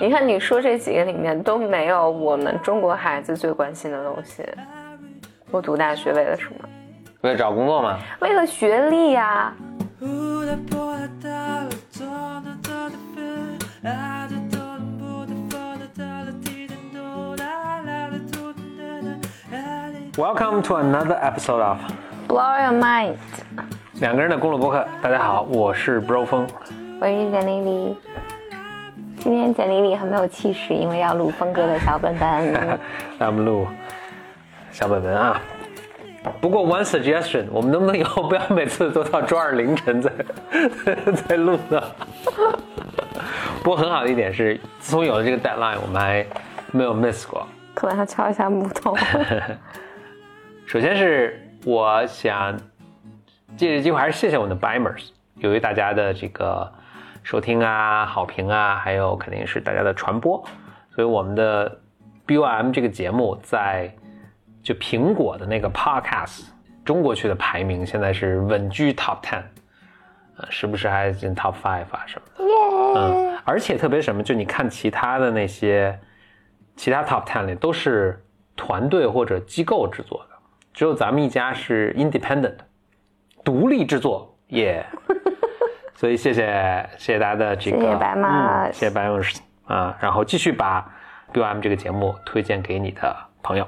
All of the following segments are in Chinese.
你看，你说这几个里面都没有我们中国孩子最关心的东西。我读大学为了什么？为了找工作吗？为了学历呀、Welcome to another episode of Blow your mind，两个人的公路博客。大家好，我是 Bro 风。我是简丽丽。今天简丽丽很没有气势，因为要录峰哥的小本本。来我们录小本本啊。不过 one suggestion，我们能不能以后不要每次都到周二凌晨再再录呢？不过很好的一点是，自从有了这个 deadline，我们还没有 miss 过。可能要敲一下木头。首先是我想借这机会还是谢谢我们的 Bimers，由于大家的这个收听啊、好评啊，还有肯定是大家的传播，所以我们的 BOM 这个节目在就苹果的那个 Podcast 中国区的排名现在是稳居 Top Ten，呃，时不时还进 Top Five 啊什么的。嗯，而且特别什么，就你看其他的那些其他 Top Ten 里都是团队或者机构制作的，只有咱们一家是 independent，独立制作，耶、所以谢谢谢谢大家的这个，谢谢白马嗯谢谢白马啊，然后继续把 BOM 这个节目推荐给你的朋友。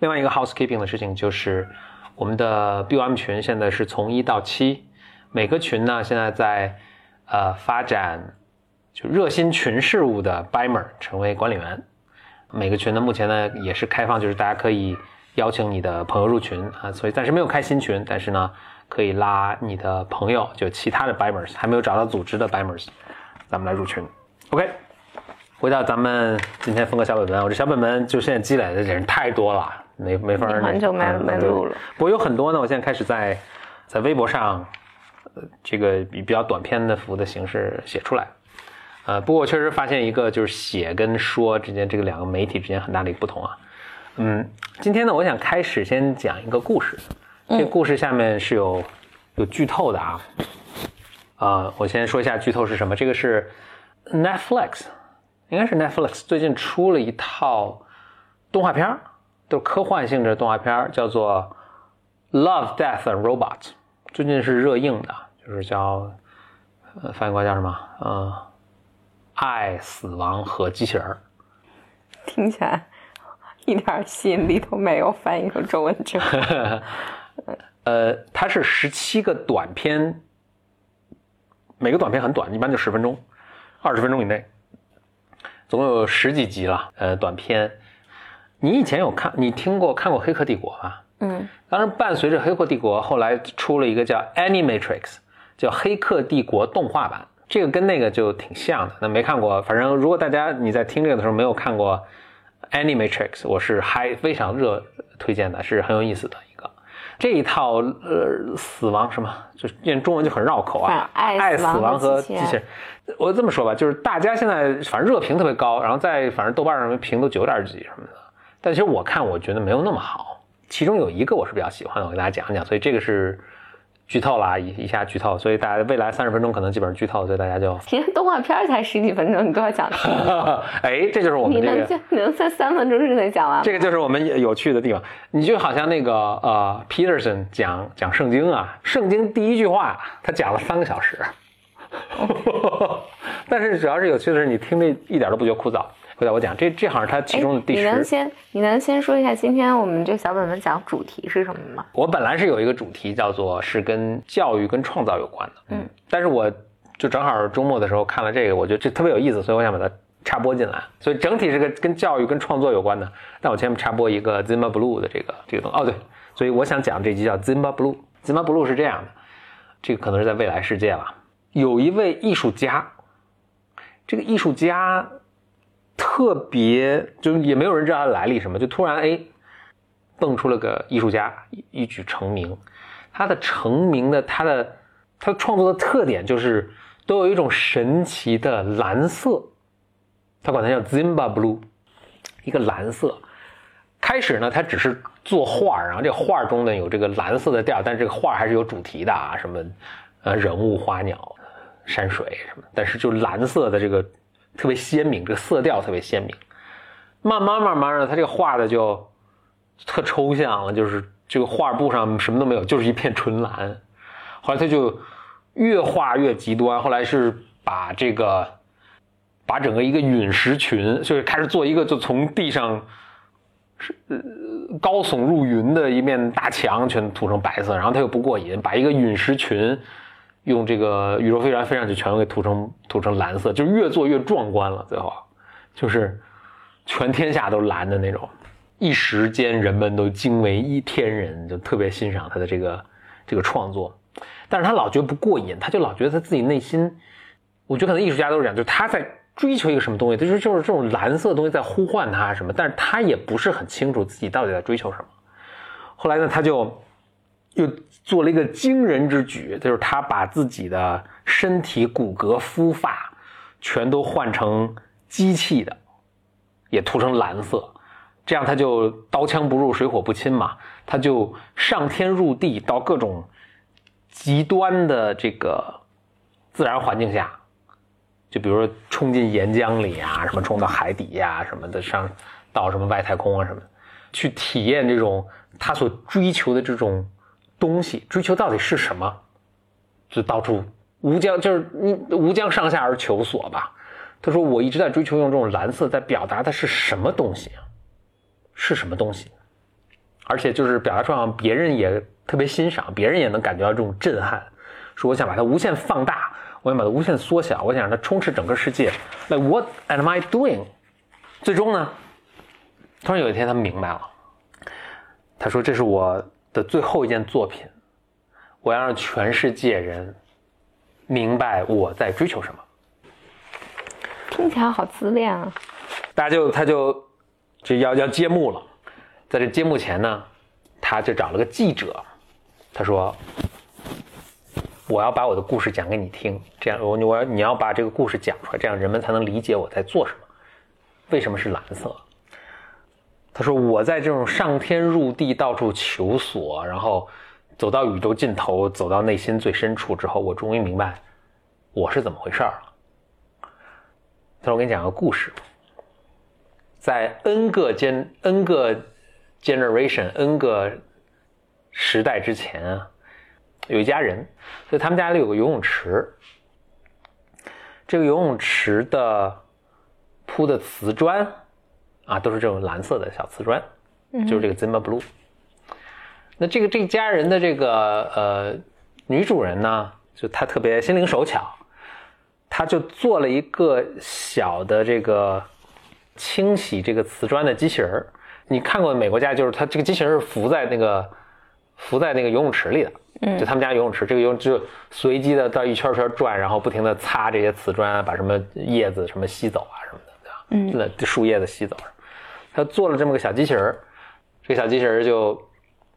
另外一个 housekeeping 的事情就是，我们的 BOM 群现在是从一到七，每个群呢现在在呃发展就热心群事务的 Bimer 成为管理员。每个群呢目前呢也是开放，就是大家可以邀请你的朋友入群啊，所以暂时没有开新群，但是呢可以拉你的朋友，就其他的 Bimers 还没有找到组织的 Bimers，咱们来入群。OK。回到咱们今天风格小本本，我这小本本就现在积累的人太多了，没没法儿你很久没嗯没录了。对不过有很多呢，我现在开始在在微博上，呃，这个比比较短篇的服务的形式写出来。呃，不过我确实发现一个就是写跟说之间这个两个媒体之间很大的一个不同啊。嗯，今天呢，我想开始先讲一个故事，这个故事下面是有有剧透的啊。啊、我先说一下剧透是什么，这个是 Netflix。应该是 Netflix 最近出了一套动画片儿，都是科幻性质的动画片儿，叫做《Love, Death and Robots》，最近是热映的，就是叫呃翻译过来叫什么？呃，爱、死亡和机器人儿。听起来一点吸引力都没有，翻译成中文之后，呃，它是十七个短片，每个短片很短，一般就十分钟，二十分钟以内，总共有十几集了。呃，短片，你以前有看，你听过看过《黑客帝国》吧？嗯，当然，伴随着《黑客帝国》，后来出了一个叫《Animatrix》，叫《黑客帝国》动画版。这个跟那个就挺像的。那没看过，反正如果大家你在听这个的时候没有看过《Animatrix》，我是还非常热推荐的，是很有意思的。这一套呃死亡什么，就是念中文就很绕口啊爱爱死死亡亡和和机器人。我这么说吧，就是大家现在反正热评特别高，然后在反正豆瓣上面评都九点几什么的，但其实我看我觉得没有那么好。其中有一个我是比较喜欢的，我给大家讲一讲，所以这个是剧透了啊，一一下剧透，所以大家未来三十分钟可能基本上剧透，所以大家就，其实动画片才十几分钟，你都要讲。哎，这就是我们这个。你能在三分钟之内讲完？这个就是我们有趣的地方。你就好像那个呃，Peterson 讲讲圣经啊，圣经第一句话他讲了三个小时，但是主要是有趣的是，你听着一点都不觉得枯燥。回头我讲，这这好像是他其中的第十你能。先你能先说一下今天我们这个小本本讲主题是什么吗？我本来是有一个主题叫做是跟教育跟创造有关的，嗯，但是我就正好周末的时候看了这个，我觉得这特别有意思，所以我想把它插播进来。所以整体是个跟教育跟创作有关的。但我前面插播一个 Zimba Blue 的这个这个东西。哦，对，所以我想讲这集叫 Zimba Blue。Zimba Blue 是这样的，这个可能是在未来世界了。有一位艺术家，这个艺术家特别，就也没有人知道他的来历什么，就突然哎蹦出了个艺术家，一举成名。他的成名的他的他创作的特点就是都有一种神奇的蓝色，他管它叫 Zimba Blue，一个蓝色。开始呢，他只是作画，然后这画中呢有这个蓝色的调，但是这个画还是有主题的啊，什么呃人物、花鸟、山水什么，但是就蓝色的这个特别鲜明，这个色调特别鲜明。慢慢慢慢的，他这个画的就特抽象了，就是这个画布上什么都没有，就是一片纯蓝。后来他就越画越极端，后来是把这个把整个一个陨石群，就是开始做一个就从地上是高耸入云的一面大墙，全涂成白色。然后他又不过瘾，把一个陨石群用这个宇宙飞船飞上去，全都给涂成涂成蓝色，就越做越壮观了。最后就是。全天下都蓝的那种，一时间人们都惊为一天人，就特别欣赏他的这个这个创作。但是他老觉得不过瘾，他就老觉得他自己内心，我觉得可能艺术家都是这样，就是他在追求一个什么东西，就是就是这种蓝色的东西在呼唤他什么，但是他也不是很清楚自己到底在追求什么。后来呢，他就又做了一个惊人之举，就是他把自己的身体骨骼、肤发全都换成机器的。也涂成蓝色，这样他就刀枪不入，水火不侵嘛。他就上天入地，到各种极端的这个自然环境下，就比如说冲进岩浆里啊，什么冲到海底呀，什么的，上到什么外太空啊什么，去体验这种他所追求的这种东西，追求到底是什么？就到处无疆，就是你无疆上下而求索吧。他说：“我一直在追求用这种蓝色在表达的是什么东西，是什么东西，而且就是表达出来别人也特别欣赏，别人也能感觉到这种震撼。说我想把它无限放大，我想把它无限缩小，我想让它充斥整个世界。Like what am I doing？最终呢，突然有一天他明白了，他说这是我的最后一件作品，我要让全世界人明白我在追求什么。”听起来好自恋啊！大家就他就就要要揭幕了，在这揭幕前呢，他就找了个记者，他说：“我要把我的故事讲给你听，这样我我要你要把这个故事讲出来，这样人们才能理解我在做什么，为什么是蓝色。”他说：“我在这种上天入地、到处求索，然后走到宇宙尽头，走到内心最深处之后，我终于明白我是怎么回事了。”他说：“我给你讲个故事，在 N 个 gen N 个 generation N 个时代之前啊，有一家人，所以他们家里有个游泳池。这个游泳池的铺的瓷砖啊，都是这种蓝色的小瓷砖，就是这个 Zimmer Blue。那这个这家人的这个呃女主人呢，就她特别心灵手巧。”她就做了一个小的这个清洗这个瓷砖的机器人儿。你看过美国家，就是它这个机器人是浮在那个浮在那个游泳池里的，嗯，就他们家游泳池，这个游泳就随机的到一圈圈转，然后不停的擦这些瓷砖，把什么叶子什么吸走啊什么的，对吧？嗯，那树叶子吸走。他做了这么个小机器人儿这个小机器人就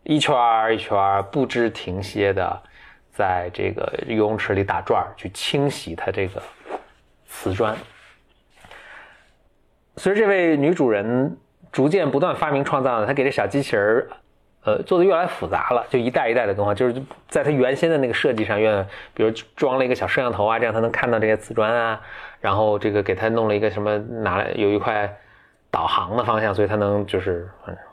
一圈一圈不知停歇的。在这个游泳池里打转儿去清洗它这个瓷砖。随着这位女主人逐渐不断发明创造呢，她给这小机器人儿呃，做的越来越复杂了，就一代一代的更换。就是在它原先的那个设计上，愿比如装了一个小摄像头啊，这样它能看到这些瓷砖啊。然后这个给它弄了一个什么，拿来有一块导航的方向，所以她能就是，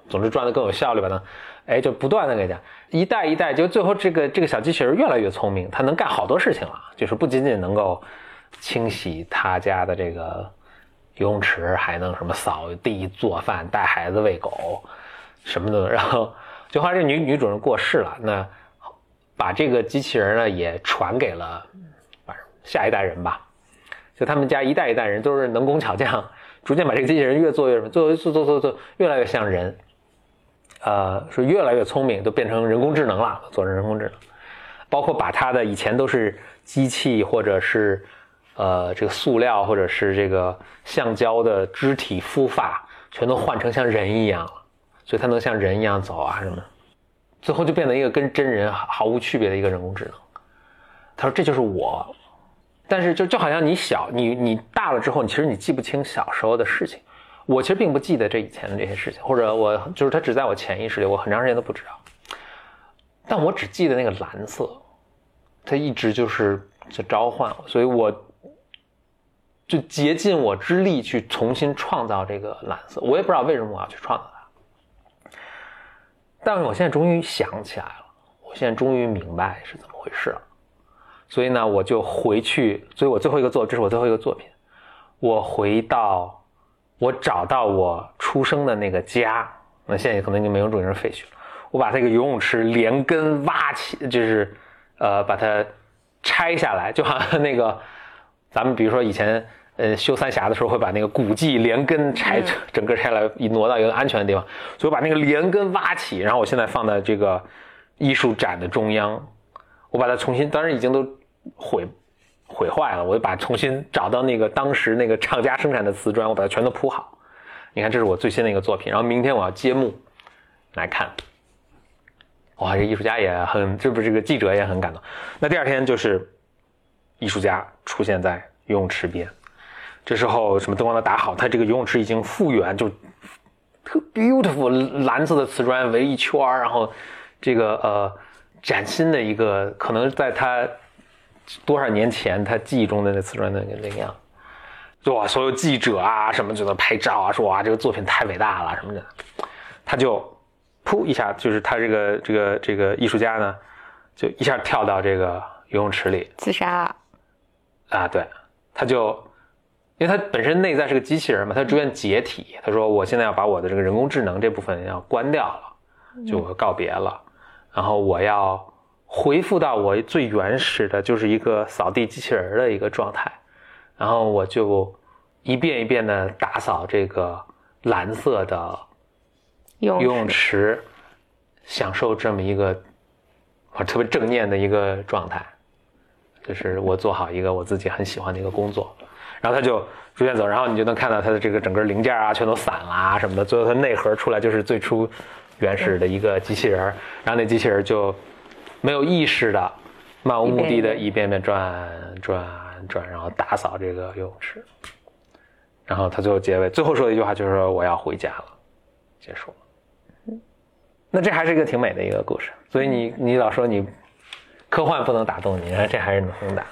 总之转的更有效率吧，能。哎，就不断的给讲，一代一代，就最后这个这个小机器人越来越聪明，它能干好多事情了。就是不仅仅能够清洗他家的这个游泳池，还能什么扫地、做饭、带孩子、喂狗，什么的。然后，就后来这女女主人过世了，那把这个机器人呢也传给了下一代人吧。就他们家一代一代人都是能工巧匠，逐渐把这个机器人越做越什么，做做做做做越来越像人。呃，是越来越聪明，都变成人工智能了，做成人工智能，包括把它的以前都是机器或者是呃这个塑料或者是这个橡胶的肢体肤发，全都换成像人一样了，所以它能像人一样走啊什么，最后就变成一个跟真人毫无区别的一个人工智能。他说这就是我，但是就就好像你小你你大了之后，你其实你记不清小时候的事情。我其实并不记得这以前的这些事情，或者我就是它只在我潜意识里，我很长时间都不知道。但我只记得那个蓝色，它一直就是在召唤我，所以我就竭尽我之力去重新创造这个蓝色。我也不知道为什么我要去创造它，但是我现在终于想起来了，我现在终于明白是怎么回事了。所以呢，我就回去，所以我最后一个作，这是我最后一个作品，我回到，我找到我出生的那个家，那现在可能已经没有种人废墟了。我把这个游泳池连根挖起，就是呃把它拆下来，就好像那个咱们比如说以前呃修三峡的时候会把那个古迹连根拆，整个拆下来，移挪到一个安全的地方。所以我把那个连根挖起，然后我现在放在这个艺术展的中央。我把它重新，当然已经都毁毁坏了，我就把重新找到那个当时那个厂家生产的瓷砖，我把它全都铺好。你看，这是我最新的一个作品。然后明天我要揭幕来看。哇，这艺术家也很，这不是这个记者也很感动。那第二天就是艺术家出现在游泳池边，这时候什么灯光都打好，他这个游泳池已经复原，就特 beautiful 蓝色的瓷砖围一圈然后这个呃。崭新的一个，可能在他多少年前他记忆中的那瓷砖的那个那样，哇！所有记者啊什么就在拍照啊，说哇这个作品太伟大了什么的，他就噗一下，就是他这个这个这个艺术家呢，就一下跳到这个游泳池里自杀啊！对，他就因为他本身内在是个机器人嘛，他逐渐解体。他说我现在要把我的这个人工智能这部分要关掉了，就告别了。然后我要恢复到我最原始的，就是一个扫地机器人的一个状态，然后我就一遍一遍的打扫这个蓝色的游泳池，享受这么一个我特别正念的一个状态，就是我做好一个我自己很喜欢的一个工作，然后他就逐渐走，然后你就能看到它的这个整个零件啊全都散了什么的，最后它内核出来就是最初。原始的一个机器人，然后那机器人就没有意识的、漫无目的的一遍遍转转转，然后打扫这个游泳池。然后他最后结尾最后说的一句话就是说：“我要回家了。”结束了。那这还是一个挺美的一个故事。所以你你老说你科幻不能打动你，这还是能打。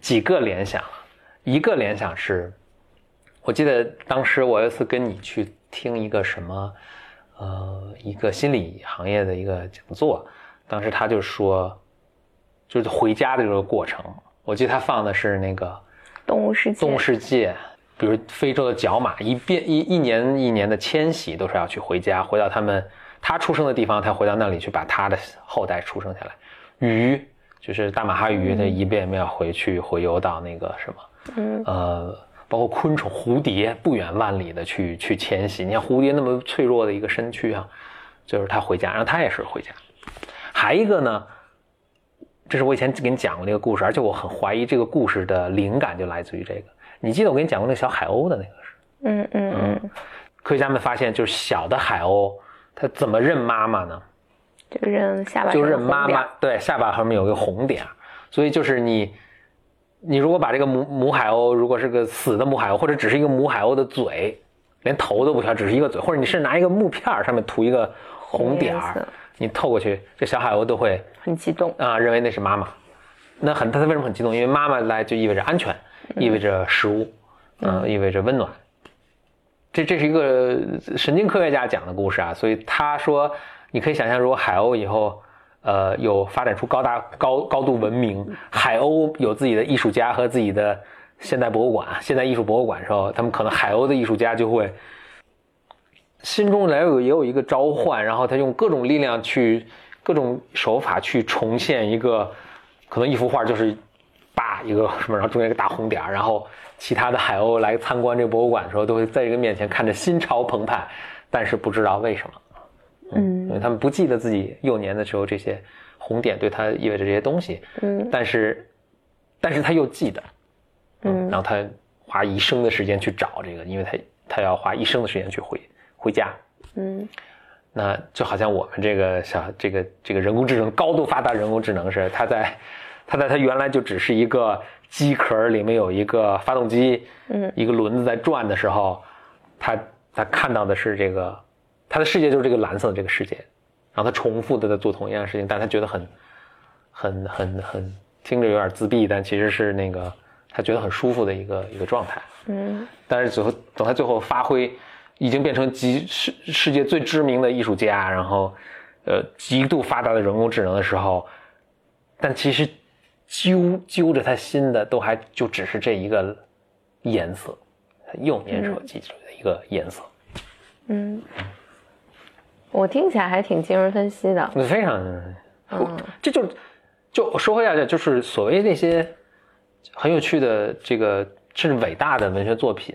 几个联想，一个联想是，我记得当时我有一次跟你去听一个什么。呃，一个心理行业的一个讲座，当时他就说，就是回家的这个过程。我记得他放的是那个动物世界，动物世界，比如非洲的角马，一遍一一年一年的迁徙，都是要去回家，回到他们他出生的地方，他回到那里去把他的后代出生下来。鱼就是大马哈鱼，它一遍一遍要回去回游到那个什么，嗯，呃。包括昆虫、蝴蝶，不远万里的去去迁徙。你看蝴蝶那么脆弱的一个身躯啊，就是它回家，然后它也是回家。还一个呢，这是我以前给你讲过那个故事，而且我很怀疑这个故事的灵感就来自于这个。你记得我给你讲过那个小海鸥的那个事？嗯嗯嗯。科学家们发现，就是小的海鸥，它怎么认妈妈呢？就认下巴，就认妈妈。对，下巴后面有个红点，所以就是你。你如果把这个母母海鸥，如果是个死的母海鸥，或者只是一个母海鸥的嘴，连头都不挑，只是一个嘴，或者你是拿一个木片上面涂一个红点儿，你透过去，这小海鸥都会很激动啊，认为那是妈妈。那很，它为什么很激动？因为妈妈来就意味着安全，意味着食物，嗯，意味着温暖。这这是一个神经科学家讲的故事啊，所以他说，你可以想象，如果海鸥以后。呃，有发展出高大高高度文明，海鸥有自己的艺术家和自己的现代博物馆、现代艺术博物馆的时候，他们可能海鸥的艺术家就会心中来有也有一个召唤，然后他用各种力量去各种手法去重现一个可能一幅画就是叭一个什么，然后中间一个大红点然后其他的海鸥来参观这个博物馆的时候，都会在这个面前看着心潮澎湃，但是不知道为什么。嗯，因为他们不记得自己幼年的时候这些红点对他意味着这些东西，嗯，但是，但是他又记得，嗯，然后他花一生的时间去找这个，因为他他要花一生的时间去回回家，嗯，那就好像我们这个小这个这个人工智能高度发达人工智能似的，它在它在它原来就只是一个机壳里面有一个发动机，嗯，一个轮子在转的时候，它它看到的是这个。它的世界就是这个蓝色的这个世界，然后它重复的在做同样的事情，但它觉得很很很很听着有点自闭，但其实是那个他觉得很舒服的一个一个状态。嗯，但是最后等他最后发挥，已经变成极世世界最知名的艺术家，然后呃极度发达的人工智能的时候，但其实揪揪着他心的都还就只是这一个颜色，他幼年时候记住的一个颜色。嗯，我听起来还挺精神分析的。非常，嗯这就就说回来，就是所谓那些很有趣的这个甚至伟大的文学作品，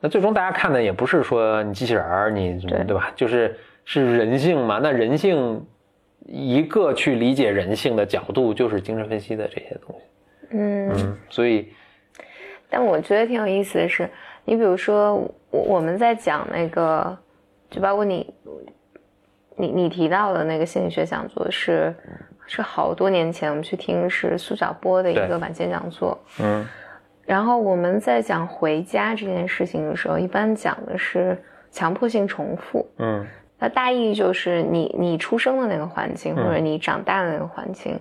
那最终大家看的也不是说你机器人儿，你对对吧？就是是人性嘛。那人性一个去理解人性的角度，就是精神分析的这些东西。嗯，嗯，所以但我觉得挺有意思的是，你比如说我我们在讲那个，就包括你你你提到的那个心理学讲座是是好多年前我们去听是苏小波的一个晚间讲座，嗯然后我们在讲回家这件事情的时候，一般讲的是强迫性重复。嗯那大意就是你你出生的那个环境，嗯或者你长大的那个环境，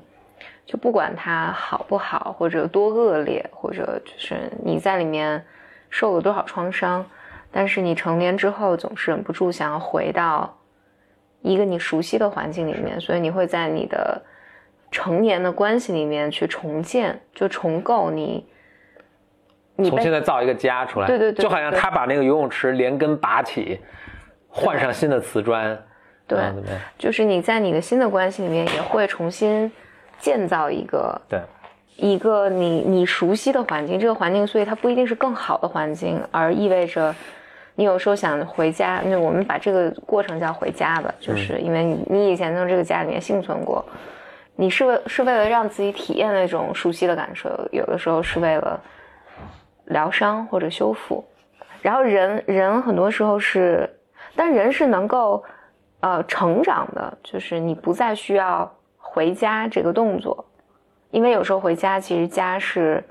就不管它好不好，或者多恶劣，或者就是你在里面受了多少创伤，但是你成年之后总是忍不住想要回到一个你熟悉的环境里面，所以你会在你的成年的关系里面去重建，就重构你。你重被新再造一个家出来，对对对就好像他把那个游泳池连根拔起，换上新的瓷砖，对？就是你在你的新的关系里面也会重新建造一个对，一个你你熟悉的环境，这个环境，所以它不一定是更好的环境，而意味着你有时候想回家，那我们把这个过程叫回家吧，就是因为你你以前在这个家里面幸存过，你是为是为了让自己体验那种熟悉的感受，有的时候是为了疗伤或者修复，然后人人很多时候是，但人是能够呃成长的，就是你不再需要回家这个动作。因为有时候回家，其实家是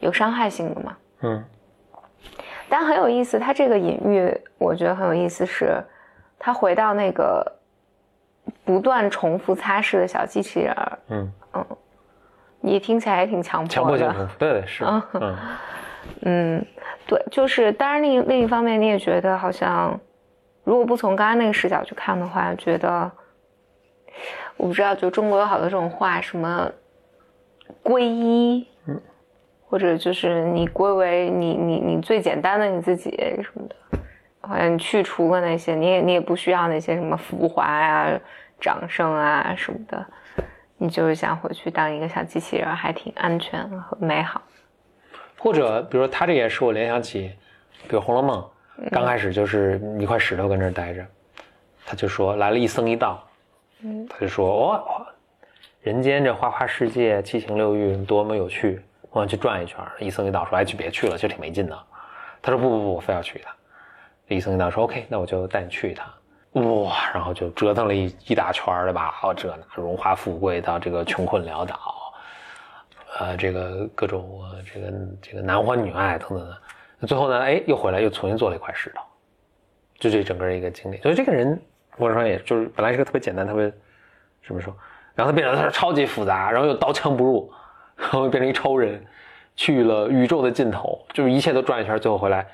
有伤害性的嘛。嗯但很有意思，他这个隐喻我觉得很有意思是，他回到那个不断重复擦拭的小机器人嗯，嗯，你听起来也挺强迫的。强迫性重复，对对是，嗯嗯嗯，对，就是当然另一另一方面，你也觉得好像，如果不从刚刚那个视角去看的话，觉得我不知道，就中国有好多这种话，什么皈依，嗯，或者就是你归为你你你最简单的你自己什么的，好像你去除了那些，你也你也不需要那些什么浮华呀、掌声啊什么的，你就是想回去当一个小机器人，还挺安全和美好。或者比如说他这也使我联想起，比如《红楼梦》，刚开始就是一块石头跟这儿待着，他就说来了一僧一道，嗯他就说哦，人间这花花世界七情六欲多么有趣，我想去转一圈。一僧一道说哎去别去了，其实挺没劲的。他说不不不，我非要去一趟。一僧一道说 OK，那我就带你去一趟。哇，然后就折腾了一一大圈儿，对吧？哦，这那荣华富贵到这个穷困潦倒，呃，这个各种呃这个这个男欢女爱等等的。那最后呢，哎，又回来又重新做了一块石头，就这整个一个经历。所以这个人，我说也就是本来是个特别简单、特别怎么说，然后他变成他超级复杂，然后又刀枪不入，然后变成一超人，去了宇宙的尽头，就是一切都转一圈，最后回来。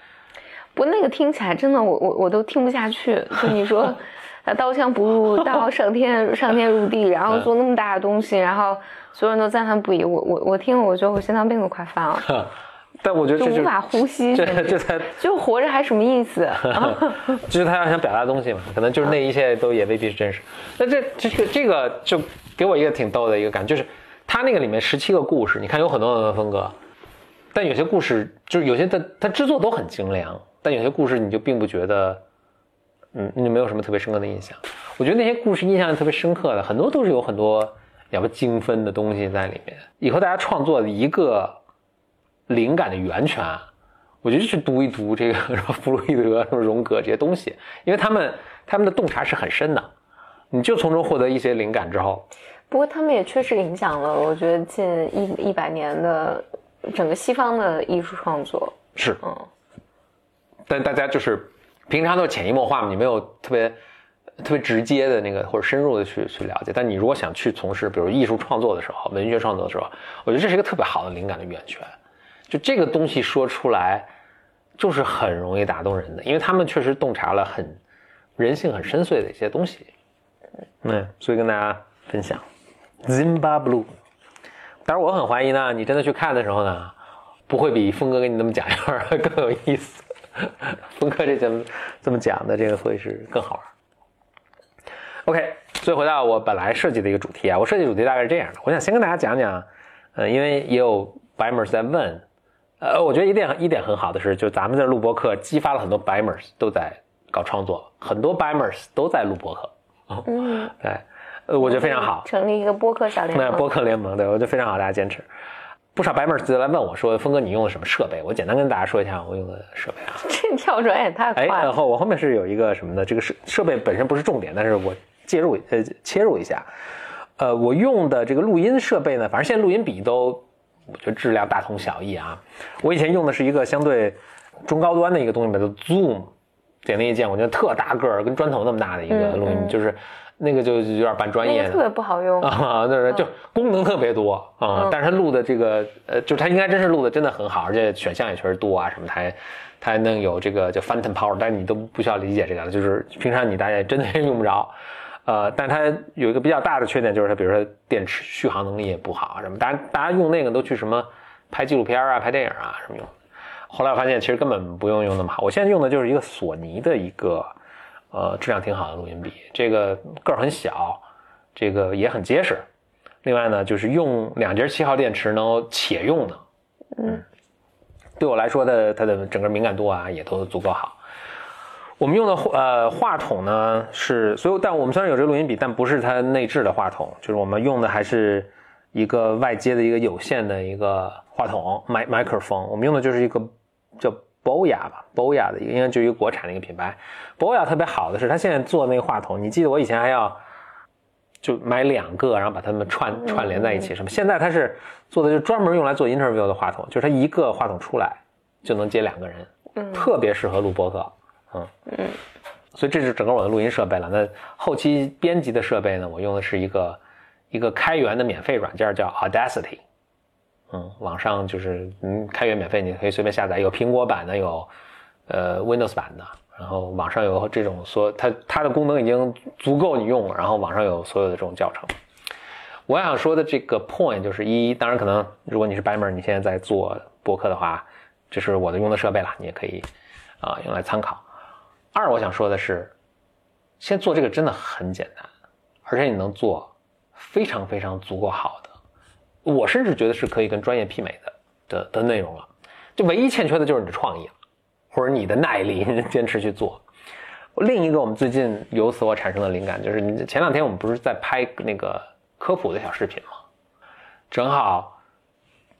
不，那个听起来真的，我我我都听不下去。就你说，他刀枪不入到上天上天入地，然后做那么大的东西，然后所有人都赞叹不已。我我我听了，我觉得我心脏病都快犯了，但我觉得这就就无法呼吸。这这才 就活着还什么意思？啊 就是他要想表达的东西嘛，可能就是那一切都也未必是真实。那这这个这个就给我一个挺逗的一个感觉，就是他那个里面十七个故事，你看有很多很多风格，但有些故事就是有些它它制作都很精良，但有些故事你就并不觉得，嗯，你就没有什么特别深刻的印象。我觉得那些故事印象特别深刻的，很多都是有很多了不精分的东西在里面。以后大家创作的一个灵感的源泉，我觉得去读一读这个 什么弗洛伊德、什么荣格这些东西，因为他们他们的洞察是很深的，你就从中获得一些灵感之后，不过他们也确实影响了，我觉得近一一百年的整个西方的艺术创作。是，嗯，但大家就是平常都是潜移默化嘛，你没有特别特别直接的那个或者深入的去去了解。但你如果想去从事比如艺术创作的时候，文学创作的时候，我觉得这是一个特别好的灵感的源泉。就这个东西说出来，就是很容易打动人的，因为他们确实洞察了很人性很深邃的一些东西。嗯，所以跟大家分享，Zimba Blue。当然，我很怀疑呢，你真的去看的时候呢，不会比峰哥给你那么讲一会儿更有意思。峰哥这怎么这么讲的，这个会是更好玩。OK，所以回到我本来设计的一个主题啊，我设计主题大概是这样的，我想先跟大家讲讲，呃，因为也有白 mers 在问，呃，我觉得一点一点很好的是，就咱们在录播课激发了很多白 mers 都在搞创作，很多白 mers 都在录播课。嗯，对，呃，我觉得非常好，成立一个播客小联盟，播客联盟，对我觉得非常好，大家坚持。不少白妹儿就来问我说：“峰哥，你用的什么设备？”我简单跟大家说一下我用的设备啊。这跳转也太快了。哎，然后我后面是有一个什么呢？这个设设备本身不是重点，但是我介入呃切入一下。呃，我用的这个录音设备呢，反正现在录音笔都我觉得质量大同小异啊。我以前用的是一个相对中高端的一个东西吧，叫做 Zoom，点那一键，我觉得特大个儿，跟砖头那么大的一个录音，就是。那个就有点半专业，特别不好用 啊，就是就功能特别多啊，但是它录的这个呃，就它应该真是录的真的很好，而且选项也确实多啊，什么它还它还能有这个叫 Phantom Power，但是你都不需要理解这个了，就是平常你大家真的 用不着，呃，但它有一个比较大的缺点，就是它比如说电池续航能力也不好什么，大家大家用那个都去什么拍纪录片啊、拍电影啊什么用，后来我发现其实根本不用用那么好，我现在用的就是一个索尼的一个。呃，质量挺好的录音笔，这个个儿很小，这个也很结实。另外呢，就是用两节七号电池能且用的，嗯，对我来说的它的整个敏感度啊也都足够好。我们用的呃话筒呢是，所以但我们虽然有这个录音笔，但不是它内置的话筒，就是我们用的还是一个外接的一个有线的一个话筒麦麦克风。我们用的就是一个叫。博雅吧，博雅的一个应该就一个国产的一个品牌。博雅特别好的是，它现在做那个话筒，你记得我以前还要就买两个，然后把它们串串联在一起什么。现在它是做的就专门用来做 interview 的话筒，就是它一个话筒出来就能接两个人，嗯，特别适合录播客，嗯嗯。所以这是整个我的录音设备了。那后期编辑的设备呢，我用的是一个一个开源的免费软件叫 Audacity。嗯，网上就是嗯，开源免费，你可以随便下载，有苹果版的，有呃 Windows 版的，然后网上有这种说它它的功能已经足够你用了，然后网上有所有的这种教程。我想说的这个 point 就是一，当然可能如果你是白门，你现在在做播客的话，这是我的用的设备了，你也可以啊用来参考。二，我想说的是，现在做这个真的很简单，而且你能做非常非常足够好的。我甚至觉得是可以跟专业媲美的的的内容了，就唯一欠缺的就是你的创意了，或者你的耐力，坚持去做。另一个我们最近由此我产生的灵感，就是前两天我们不是在拍那个科普的小视频吗？正好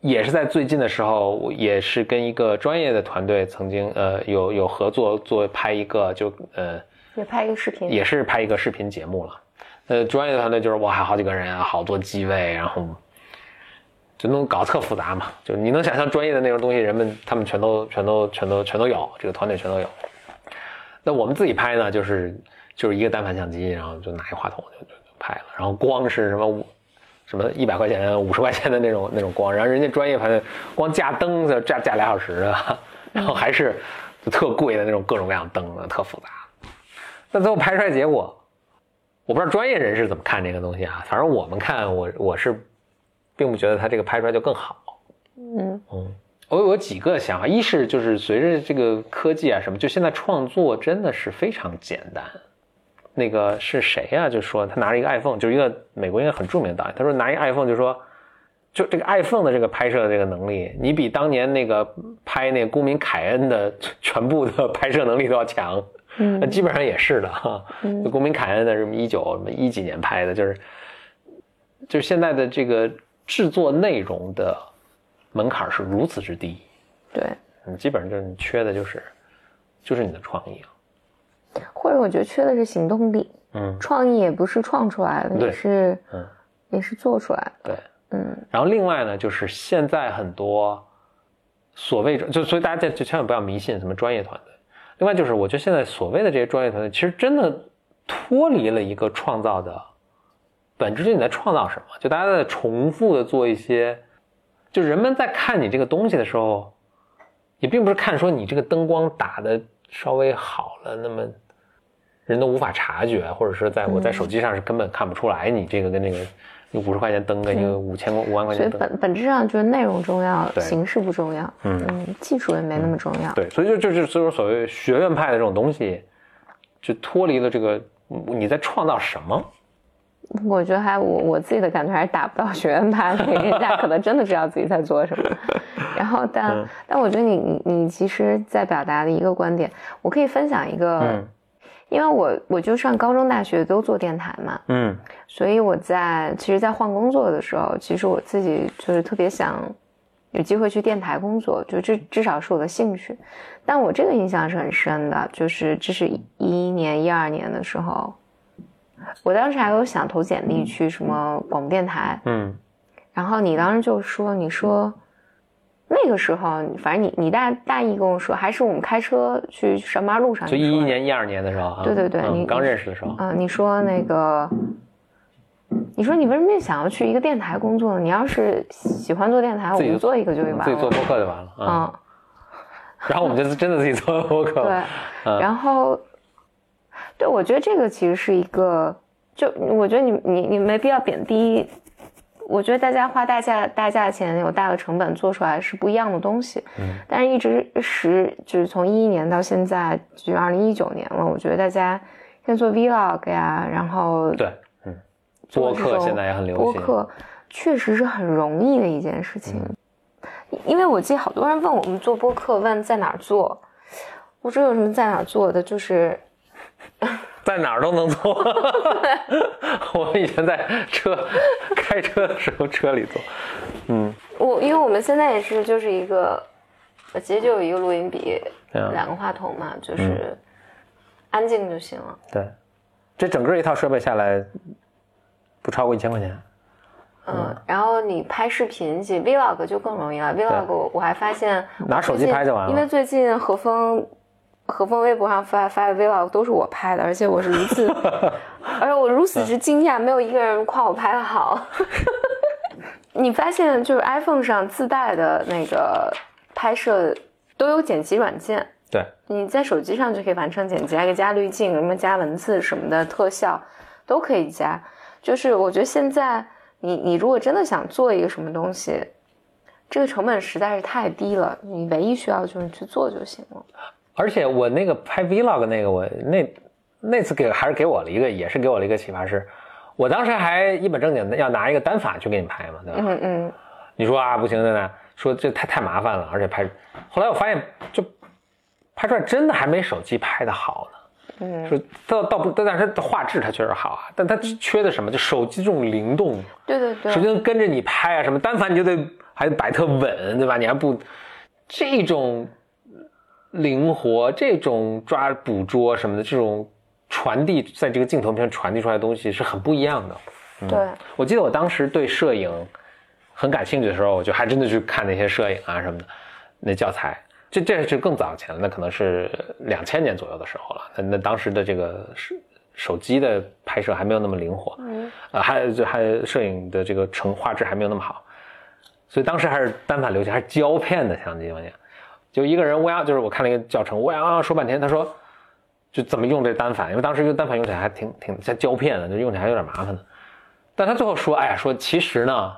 也是在最近的时候，也是跟一个专业的团队曾经呃有有合作做拍一个就呃也拍一个视频，也是拍一个视频节目了。呃，专业的团队就是哇，好几个人啊，好多机位，然后。就弄搞特复杂嘛？就你能想象专业的那种东西，人们他们全都全都全都全都有，这个团队全都有。那我们自己拍呢，就是就是一个单反相机，然后就拿一话筒就就拍了。然后光是什么五什么一百块钱、五十块钱的那种那种光，然后人家专业团队光架灯就架架俩小时啊，然后还是就特贵的那种各种各样灯的，特复杂。那最后拍出来结果，我不知道专业人士怎么看这个东西啊，反正我们看我我是。并不觉得它这个拍出来就更好，嗯嗯，我有几个想法，一是就是随着这个科技啊什么，就现在创作真的是非常简单。那个是谁呀？就说他拿着一个 iPhone，就是一个美国一个很著名的导演，他说拿一个 iPhone 就说，就这个 iPhone 的这个拍摄的这个能力，你比当年那个拍那个公民凯恩的全部的拍摄能力都要强。嗯，那基本上也是的哈。嗯，公民凯恩的什么一九什么一几年拍的，就是就是现在的这个。制作内容的门槛是如此之低，对，你基本上就是你缺的就是，就是你的创意了，或者我觉得缺的是行动力，嗯，创意也不是创出来的，也是，嗯，也是做出来的，对，嗯，然后另外呢，就是现在很多所谓就所以大家就千万不要迷信什么专业团队，另外就是我觉得现在所谓的这些专业团队，其实真的脱离了一个创造的本质，就你在创造什么？就大家在重复的做一些，就人们在看你这个东西的时候，也并不是看说你这个灯光打的稍微好了，那么人都无法察觉，或者是在我在手机上是根本看不出来你这个跟那个你五十块钱登跟一个五千五万块所以钱。本本质上就是内容重要，形式不重要。嗯技术也没那么重要。对，所以就就是所以说所谓学院派的这种东西，就脱离了这个你在创造什么。我觉得还我我自己的感觉还是达不到学院派那个，人家可能真的知道自己在做什么。然后但、嗯但我觉得你你你其实在表达的一个观点，我可以分享一个，嗯因为我我就上高中大学都做电台嘛，嗯。所以我在其实，在换工作的时候，其实我自己就是特别想有机会去电台工作，就至至少是我的兴趣。但我这个印象是很深的，就是这是一一年、一二年的时候，我当时还有想投简历去什么广播电台，嗯。然后你当时就说，你说那个时候，反正你你大大一跟我说，还是我们开车去上班路上，就一一年、一二年的时候啊，对对对你嗯刚认识的时候，嗯，你说那个，你说你为什么想要去一个电台工作呢？你要是喜欢做电台，我们做一个就完了。自己做播客就完了啊。嗯，然后我们就真的自己做播客。对，嗯然后，对，我觉得这个其实是一个，就我觉得你你你没必要贬低。我觉得大家花大价大价钱有大的成本做出来是不一样的东西，嗯但是一直十就是从一一年到现在，就二零一九年了，我觉得大家现在做 vlog 呀，然后对，嗯，播客现在也很流行。播客确实是很容易的一件事情，因为我记得好多人问我们做播客，问在哪儿做，我说有什么在哪儿做的，就是在哪儿都能做。我们以前在车开车的时候车里做。嗯，我因为我们现在也是就是一个，我直接就有一个录音笔，两个话筒嘛，就是安静就行了。对，这整个一套设备下来不超过一千块钱。嗯，然后你拍视频，其实 vlog 就更容易了。vlog 我我还发现拿手机拍就完了因为最近何峰何峰微博上发发的 vlog 都是我拍的，而且我是如此，而且我如此之惊讶，没有一个人夸我拍的好。你发现就是 iPhone 上自带的那个拍摄都有剪辑软件，对，你在手机上就可以完成剪辑，还可以加滤镜，什么加文字什么的特效都可以加。就是我觉得现在你你如果真的想做一个什么东西，这个成本实在是太低了，你唯一需要就是去做就行了。而且我那个拍 vlog 那个，我那那次给还是给我了一个，也是给我了一个启发是，我当时还一本正经的要拿一个单反去给你拍嘛，对吧？嗯嗯，你说啊不行的呢，说这太太麻烦了，而且拍，后来我发现就拍出来真的还没手机拍的好呢。嗯，说倒倒不，但但是它画质它确实好啊，但它缺的什么？就手机这种灵动，对对对手机跟着你拍啊，什么单反你就得还得摆特稳，对吧？你还不这种灵活，这种抓捕捉什么的，这种传递在这个镜头上传递出来的东西是很不一样的。对，我记得我当时对摄影很感兴趣的时候，我就还真的去看那些摄影啊什么的那教材。这这是更早前了，那可能是两千年左右的时候了。那那当时的这个手手机的拍摄还没有那么灵活，嗯，呃，还就还摄影的这个成画质还没有那么好，所以当时还是单反流行，还是胶片的相机，我讲，就一个人乌鸦，就是我看了一个教程，乌泱泱说半天，他说就怎么用这单反，因为当时用单反用起来还挺挺像胶片的，就用起来有点麻烦的。但他最后说，哎呀，说其实呢，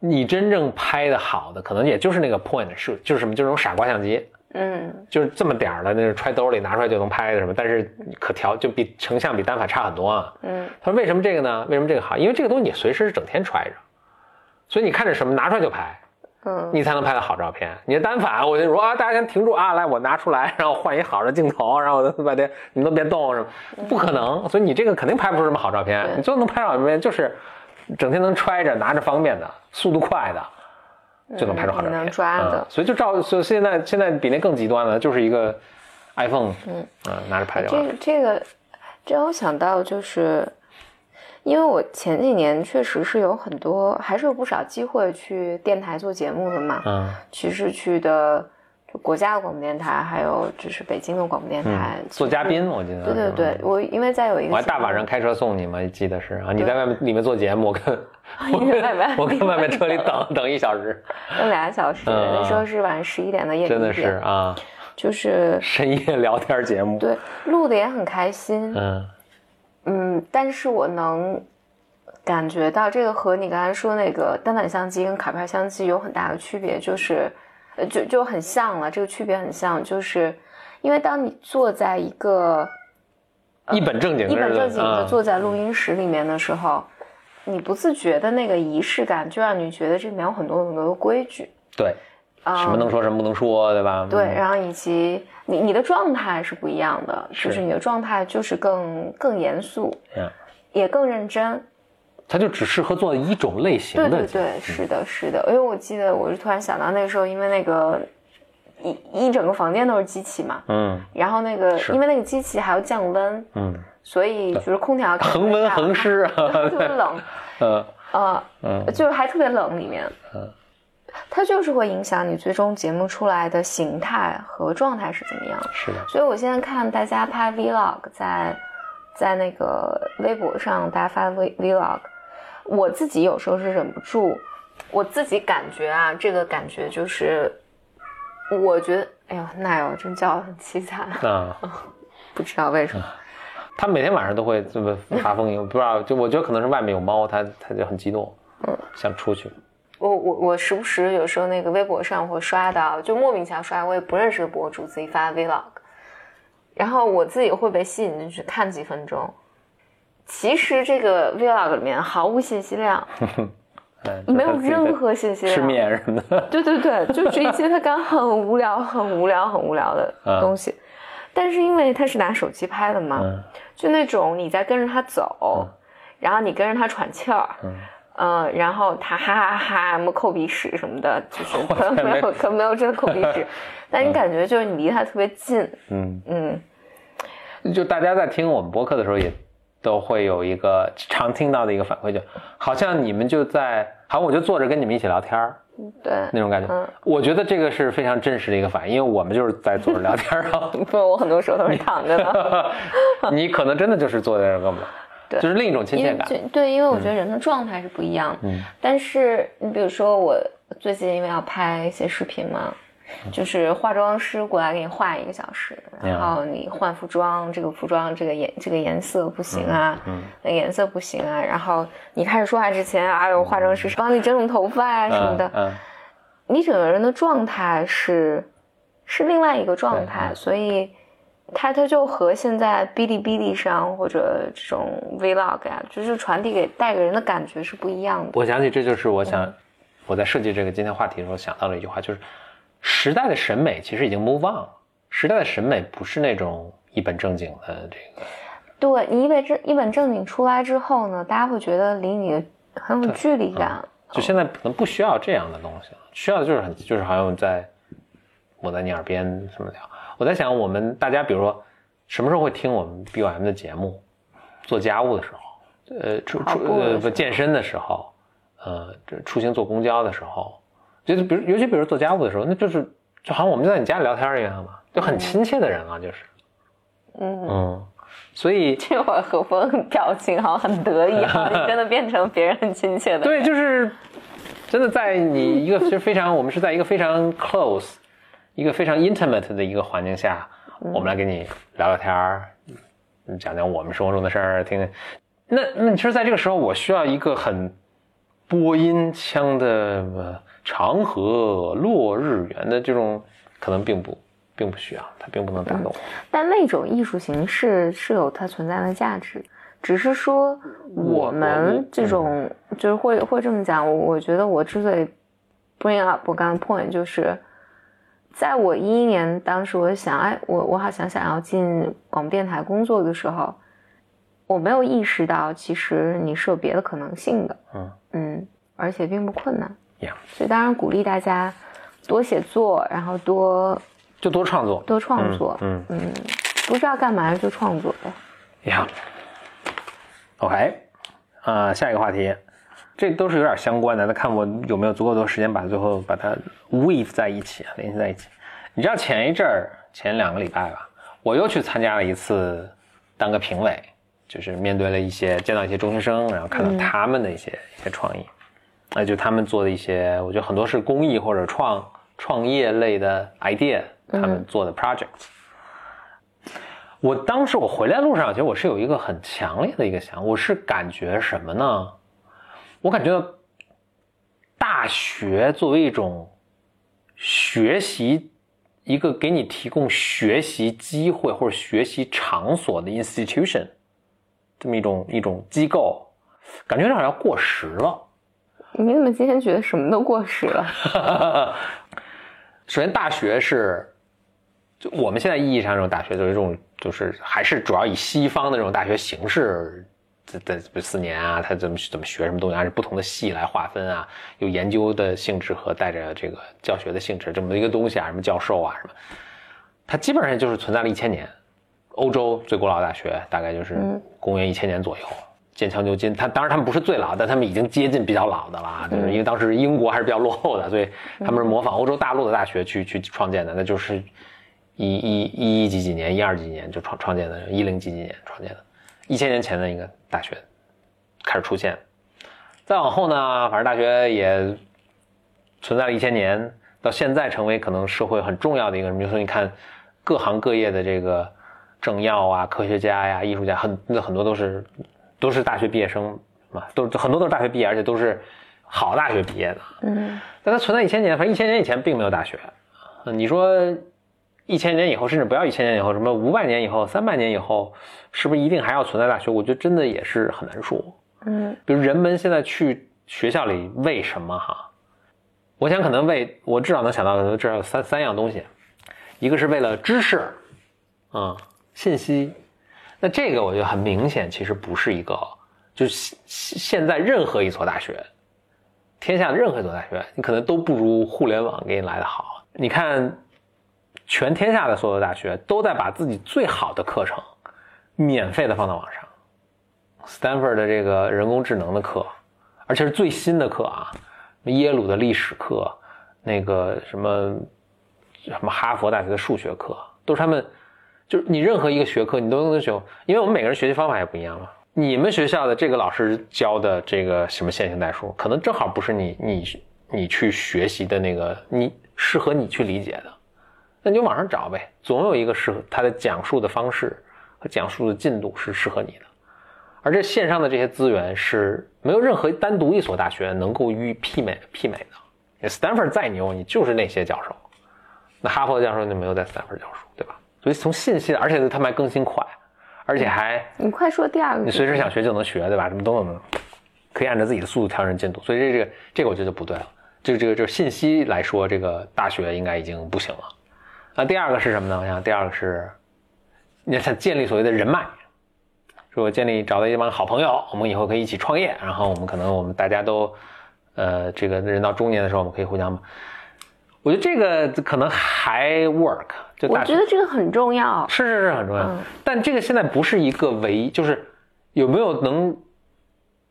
你真正拍的好的，可能也就是那个 point 是就是什么，就是那种傻瓜相机，嗯就是这么点儿的，那是揣兜里拿出来就能拍的什么，但是可调就比成像比单反差很多啊。嗯他说为什么这个呢？为什么这个好？因为这个东西你随时是整天揣着，所以你看着什么拿出来就拍，嗯，你才能拍到好照片。你的单反，我就说啊，大家先停住啊，来我拿出来，然后换一好的镜头，然后我把这你们都别动，什么不可能。所以你这个肯定拍不出什么好照片。你最后能拍好照片就是整天能揣着、拿着方便的、速度快的。就能拍出好照片，能抓的嗯所以就照，所以现在现在比那更极端的，就是一个 iPhone，嗯拿着拍就完。这个这个，这让我想到就是，因为我前几年确实是有很多，还是有不少机会去电台做节目的嘛。嗯其实去的就国家的广播电台，还有就是北京的广播电台做嘉。宾，我记得。对对对，我因为在有一个我还大晚上开车送你嘛，记得是啊，你在外面里面做节目，我跟 外面 跟我跟外面车里等等一小时，等俩小时，嗯那时候是晚上十一点的夜里真的是，啊，就是深夜聊天节目。对录的也很开心，嗯嗯，但是我能感觉到这个和你刚才说那个单反相机跟卡片相机有很大的区别，就是呃就就很像了，这个区别很像，就是因为当你坐在一个一本正经的一本正经的啊坐在录音室里面的时候，你不自觉的那个仪式感，就让你觉得这里面有很多很多的规矩对，啊。什么能说什么不能说，对吧？对，嗯然后以及你你的状态是不一样的，就是你的状态就是更更严肃，嗯也更认真。它就只适合做一种类型的。对对对，是的，是的。因为我记得，我就突然想到那个时候，因为那个一一整个房间都是机器嘛，嗯。然后那个因为那个机器还要降温，嗯，所以就是空调恒温恒湿啊，特别冷，呃呃，嗯。就是还特别冷里面，嗯它就是会影响你最终节目出来的形态和状态是怎么样的。是的，所以我现在看大家拍 vlog，在在那个微博上大家发 v vlog，我自己有时候是忍不住，我自己感觉啊，这个感觉就是，我觉得，哎呦，那哟真叫很凄惨，啊，不知道为什么。他每天晚上都会这么发疯，不知道就我觉得可能是外面有猫，他他就很激动，嗯，想出去。我我我时不时有时候那个微博上会刷到，就莫名其妙刷我也不认识的博主自己发 vlog，然后我自己会被吸引进去看几分钟。其实这个 vlog 里面毫无信息量，嗯，没有任何信息吃量。面什么的。对对对，就是一些他刚很无聊、很无聊、很无聊的 东西。但是因为他是拿手机拍的嘛，嗯就那种你在跟着他走，然后你跟着他喘气儿，嗯呃，然后他哈哈哈什么抠鼻屎什么的，就是 可能没有，可能没有真的抠鼻屎，但你感觉就是你离他特别近，嗯，嗯，就大家在听我们播客的时候，也都会有一个常听到的一个反馈，就好像你们就在，好像我就坐着跟你们一起聊天儿对，那种感觉。嗯我觉得这个是非常真实的一个反应，因为我们就是在坐着聊天儿啊。不，我很多时候都是躺着的。你可能真的就是坐在那儿跟我们聊，对。就是另一种亲切感。就对，因为我觉得人的状态是不一样的。嗯。但是你比如说，我最近因为要拍一些视频嘛，就是化妆师过来给你画一个小时，然后你换服装，这个服装这个颜这个颜色不行啊，嗯那个颜色不行啊，然后你开始说话之前，哎呦，化妆师帮你整整头发啊什么的，嗯你整个人的状态是是另外一个状态，嗯。所以它它就和现在哔哩哔哩上或者这种 vlog 呀、就是传递给带给人的感觉是不一样的。我想起这就是我想嗯我在设计这个今天话题的时候想到的一句话，就是时代的审美其实已经 move on 了，时代的审美不是那种一本正经的这个。对你一本正一本正经出来之后呢，大家会觉得离你很有距离感。就现在可能不需要这样的东西了，需要的就是很就是好像在我在你耳边什么聊。我在想，我们大家比如说什么时候会听我们 BOM 的节目？做家务的时候，呃，出出呃不健身的时候，呃，这出行坐公交的时候，就是比如尤其比如做家务的时候，那就是就好像我们就在你家里聊天一样嘛，就很亲切的人啊，就是嗯，嗯，所以这会儿何峰表情好像很得意，好像真的变成别人很亲切的。对，就是真的在你一个其实非常，我们是在一个非常 close、一个非常 intimate 的一个环境下，我们来跟你聊聊天儿，嗯讲讲我们生活中的事儿，听听。那那其实在这个时候，我需要一个很播音腔的呃长河落日圆的这种，可能并不并不需要，它并不能打动我。但那种艺术形式是有它存在的价值，只是说我我们这种就是会会这么讲。我我觉得我之所以 bring up 我刚刚 point 就是，在我一一年当时我想，哎，我我好像想要进广播电台工作的时候，我没有意识到其实你是有别的可能性的，嗯。嗯，而且并不困难。呀，所以当然鼓励大家多写作，然后多就多创作，多创作，嗯嗯，不知道干嘛就创作呗。呀，OK，啊、下一个话题，这都是有点相关的，那看我有没有足够多时间把最后把它 weave 在一起，联系在一起。你知道前一阵儿，前两个礼拜吧，我又去参加了一次，当个评委，就是面对了一些见到一些中学生，然后看到他们的一些、一些创意，那就他们做的一些，我觉得很多是公益或者创创业类的 idea，他们做的 projects。我当时我回来路上，其实我是有一个很强烈的一个想，我是感觉什么呢？我感觉大学作为一种学习。一个给你提供学习机会或者学习场所的 institution，这么一种一种机构，感觉好像要过时了。你怎么今天觉得什么都过时了？首先，大学是就我们现在意义上这种大学，就是这种就是还是主要以西方的这种大学形式。在这四年啊，他怎么怎么学什么东西，按照不同的系来划分啊，有研究的性质和带着这个教学的性质这么一个东西啊，什么教授啊什么，它基本上就是存在了一千年。欧洲最古老的大学大概就是公元一千年左右，建强牛津。他当然他们不是最老，但他们已经接近比较老的了，就是因为当时英国还是比较落后的，所以他们是模仿欧洲大陆的大学去去创建的，那就是一一一一几几年，一二几年就创创建的，一零几几年创建的。一千年前的一个大学开始出现，再往后呢，反正大学也存在了一千年，到现在成为可能社会很重要的一个。比如说，你看各行各业的这个政要啊、科学家呀、艺术家，很那很多都是都是大学毕业生嘛，都很多都是大学毕业，而且都是好大学毕业的。嗯，但它存在一千年，反正一千年以前并没有大学。你说？一千年以后，甚至不要一千年以后，什么五百年以后、三百年以后，是不是一定还要存在大学？我觉得真的也是很难说。嗯，比如人们现在去学校里为什么哈？我想可能为我至少能想到至少有三三样东西，一个是为了知识，啊，信息。那这个我觉得很明显，其实不是一个，就是现在任何一所大学，天下的任何一所大学，你可能都不如互联网给你来的好。你看。全天下的所有大学都在把自己最好的课程免费的放到网上。Stanford 的这个人工智能的课，而且是最新的课啊，耶鲁的历史课，那个什么什么哈佛大学的数学课，都是他们，就是你任何一个学科你都能学，因为我们每个人学习方法也不一样嘛。你们学校的这个老师教的这个什么线性代数，可能正好不是你你你去学习的那个，你适合你去理解的。那你就网上找呗，总有一个适合他的讲述的方式和讲述的进度是适合你的。而这线上的这些资源是没有任何单独一所大学能够与媲美媲美的。Stanford 再牛，你就是那些教授。那哈佛教授就没有在 Stanford 教书，对吧？所以从信息，而且他们还更新快，而且还你快说第二个，你随时想学就能学，对吧？什么都能，可以按照自己的速度调整进度。所以这这个这个我觉得不对了。这个这个就是信息来说，这个大学应该已经不行了。那第二个是什么呢？我想第二个是，你想建立所谓的人脉，说建立找到一帮好朋友，我们以后可以一起创业，然后我们可能我们大家都，呃，这个人到中年的时候，我们可以互相，我觉得这个可能还 work。就我觉得这个很重要，是是是很重要，但这个现在不是一个唯一，就是有没有能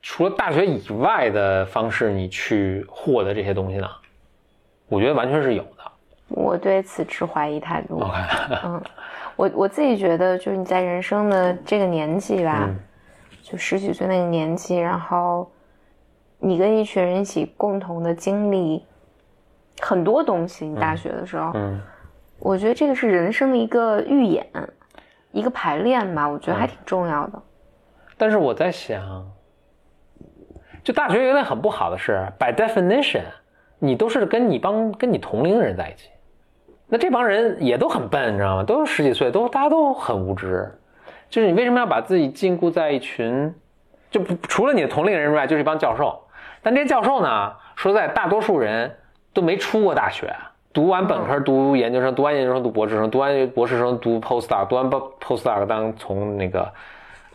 除了大学以外的方式你去获得这些东西呢？我觉得完全是有的。我对此持怀疑态度。嗯，我我自己觉得，就是你在人生的这个年纪吧，就十几岁那个年纪，然后你跟一群人一起共同的经历很多东西。你大学的时候，嗯，我觉得这个是人生的一个预演，一个排练吧。我觉得还挺重要的。但是我在想，就大学有点很不好的是，by definition，你都是跟你帮跟你同龄人在一起。那这帮人也都很笨，你知道吗？都是十几岁，都大家都很无知。就是你为什么要把自己禁锢在一群，就不除了你的同龄人之外，就是一帮教授。但这些教授呢，说在大多数人都没出过大学，读完本科读研究生，读完研究生读博士生，读完博士生读 postdoc，读完 postdoc 当从那个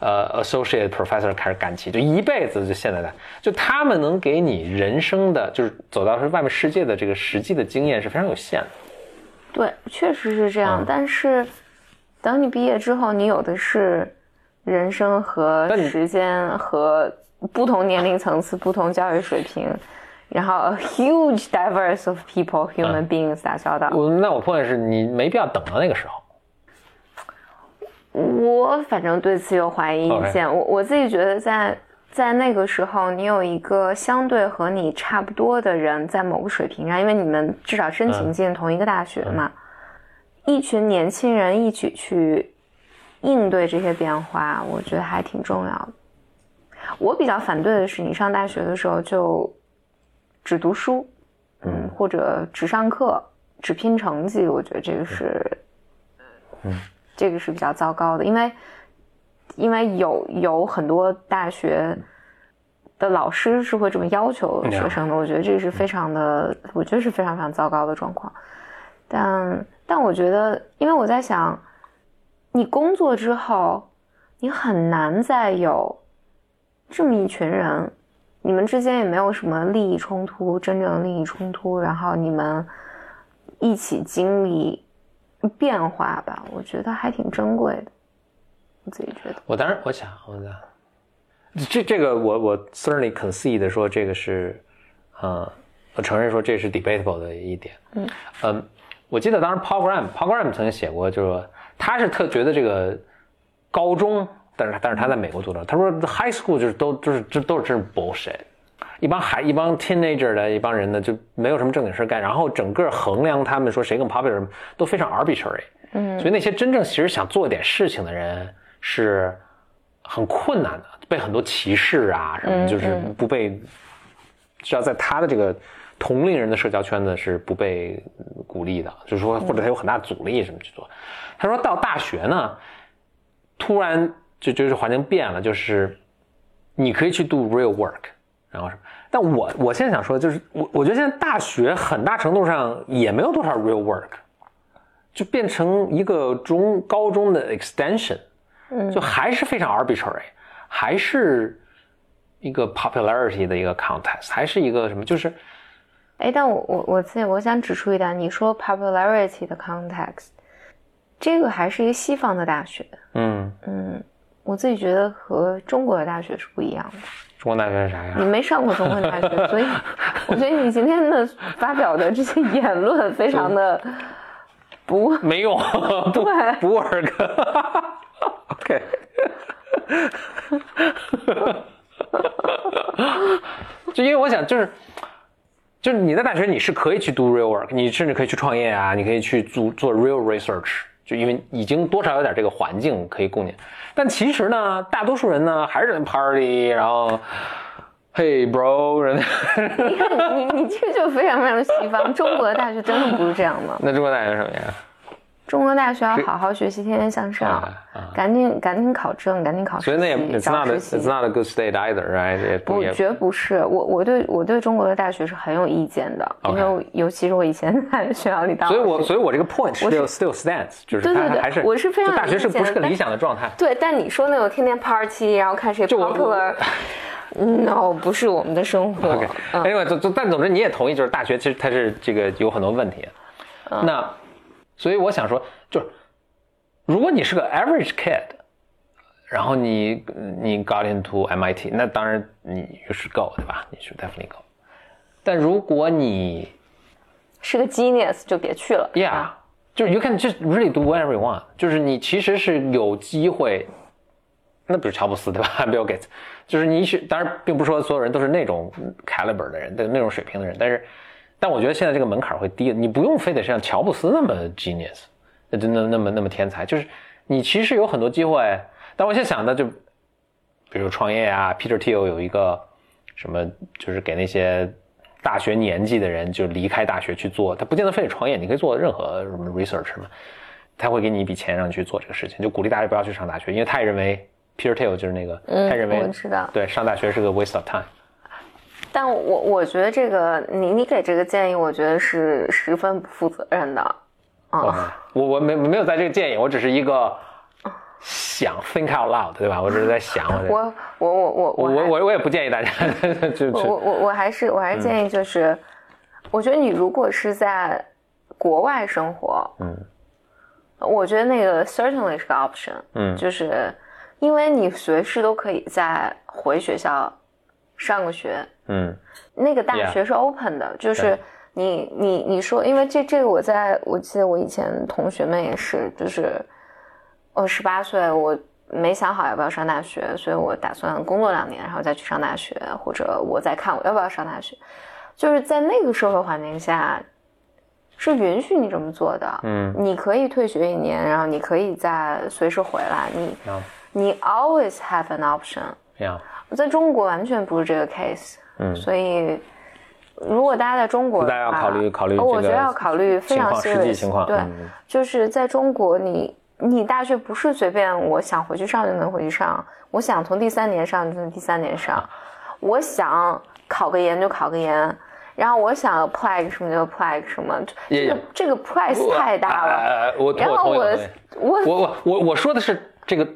呃 associate professor 开始干起，就一辈子就现在的，就他们能给你人生的，就是走到是外面世界的这个实际的经验是非常有限的。对，确实是这样。但是，等你毕业之后，你有的是人生和时间和不同年龄层次、不同教育水平，然后 a huge diverse of people human beings 打交道。我那我碰见是你没必要等到那个时候。我反正对此有怀疑意见。我我自己觉得在在那个时候，你有一个相对和你差不多的人在某个水平上，因为你们至少申请进同一个大学嘛，一群年轻人一起去应对这些变化，我觉得还挺重要的。我比较反对的是，你上大学的时候就只读书，嗯，或者只上课，只拼成绩，我觉得这个是，嗯，这个是比较糟糕的，因为因为有有很多大学的老师是会这么要求学生的，我觉得这是非常的，我觉得是非常非常糟糕的状况。但但我觉得，因为我在想，你工作之后，你很难再有这么一群人，你们之间也没有什么利益冲突，真正的利益冲突，然后你们一起经历变化吧，我觉得还挺珍贵的。我自己觉得，我当然我想我的这这个我我 certainly concede 的说这个是，呃，我承认说这是 debatable 的一点。嗯嗯，我记得当时 Paul Graham Paul Graham 曾经写过，就是说他是特觉得这个高中，但是但是他在美国读的，他说 high school 就是都就是这都是真是 bullshit。一帮孩一帮 teenager 的一帮人呢，就没有什么正经事干，然后整个衡量他们说谁更 popular 什么都非常 arbitrary。嗯，所以那些真正其实想做点事情的人是很困难的，被很多歧视啊什么，就是不被，只要在他的这个同龄人的社交圈子是不被鼓励的，就是说或者他有很大阻力什么去做。他说到大学呢，突然就就是环境变了，就是你可以去 do real work，然后什么。但我我现在想说，就是我我觉得现在大学很大程度上也没有多少 real work，就变成一个中高中的 extension，就还是非常 arbitrary，还是一个 popularity 的一个 contest，还是一个什么，就是哎，但我我我自己我想指出一点，你说 popularity 的 context，这个还是一个西方的大学，嗯，嗯，我自己觉得和中国的大学是不一样的。中国大学是啥样你？没上过中国大学，所以我觉得你今天的发表的这些言论非常的不没用，不对不 work。OK，就因为我想，就是就是你在大学你是可以去 do real work，你甚至可以去创业啊，你可以去做做 real research，就因为已经多少有点这个环境可以供你。但其实呢，大多数人呢还是在 party，然后。Hey bro，人你看你你这个就非常非常西方，中国的大学真的不是这样的。那中国大学什么呀？中国大学要好好学习，天天向上赶紧赶紧考证，赶紧考实习，所以那也 it's not a, it's。not a good state either，right？也不，绝不是我，我对我对中国的大学是很有意见的，因为尤其是我以前在学校里当老师，所以我所以我这个 point still still stands，就是对对对它还是我是非常大学是不是个理想的状态？对，但你说那种天天 party，然后看谁就我 popular，no，不是我们的生活。OK，嗯 anyway，总总但总之你也同意，就是大学其实它是这个有很多问题。嗯那所以我想说，就是如果你是个 average kid，然后你你 got into MIT，那当然你 you should go，对吧？你 should definitely go。但如果你是个 genius 就别去了。Yeah，就是 you can just really do whatever you want，就是你其实是有机会。那比如乔布斯对吧？Bill Gates，就是你是当然并不是说所有人都是那种 caliber 的人，的那种水平的人，但是，但我觉得现在这个门槛会低，你不用非得像乔布斯那么 genius，那真的那么那么天才，就是你其实有很多机会。但我现在想的就，比如创业啊，Peter Thiel 有一个什么，就是给那些大学年纪的人，就离开大学去做，他不见得非得创业，你可以做任何什么 research 嘛，他会给你一笔钱让你去做这个事情，就鼓励大家不要去上大学，因为他也认为 Peter Thiel 就是那个，嗯他认为我知道对上大学是个 waste of time。但我我觉得这个你你给这个建议，我觉得是十分不负责任的。啊、我我没没有在这个建议，我只是一个想 think out loud，对吧？我只是在想，我我我我我我我也不建议大家 就我我我我还是我还是建议就是，我觉得你如果是在国外生活，嗯，我觉得那个 certainly 是个 option，嗯就是因为你随时都可以再回学校上个学，嗯那个大学是 open 的，就是你你你说，因为这这个我在我记得我以前同学们也是，就是我十八岁，我没想好要不要上大学，所以我打算工作两年，然后再去上大学，或者我再看我要不要上大学。就是在那个社会环境下，是允许你这么做的。嗯你可以退学一年，然后你可以再随时回来，你你 always have an option。Yeah，在中国完全不是这个 case，嗯所以如果大家在中国的话，大家要考虑考虑这个哦我觉得要考虑非常实际 serious，对，情况嗯就是在中国你。你大学不是随便我想回去上就能回去上，我想从第三年上就从第三年上，我想考个研就考个研，然后我想 apply 个什么就 apply 个什么，这也个这个 price 太大了。呃，我然后我我我我我说的是这个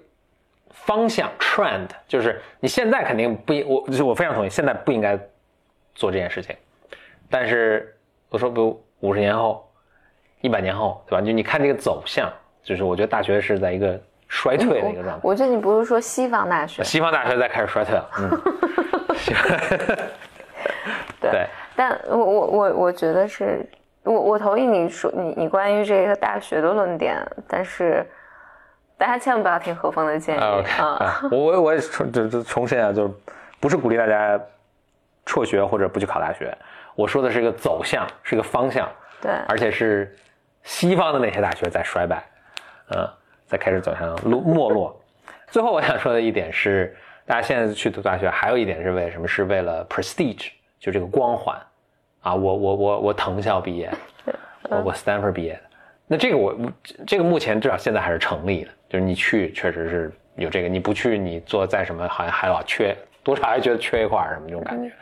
方向 trend，就是你现在肯定不应，我就我非常同意，现在不应该做这件事情。但是我说，比如五十年后、一百年后，对吧？就你看这个走向，就是我觉得大学是在一个衰退的一个状态。我觉得你不是说西方大学，西方大学在开始衰退了，嗯，对，对但我我我我觉得是，我我同意你说你你关于这个大学的论点，但是大家千万不要听何峰的建议啊 我我我也重就就重申啊，就是不是鼓励大家辍学或者不去考大学，我说的是一个走向，是一个方向，对，而且是西方的那些大学在衰败，嗯，在开始走向落没落。最后我想说的一点是，大家现在去读大学，还有一点是为什么？是为了 prestige，就这个光环啊！我我我我藤校毕业，我我 Stanford 毕业的，那这个我这个目前至少现在还是成立的，就是你去确实是有这个，你不去你做再什么好像还老缺多少还觉得缺一块什么这种感觉。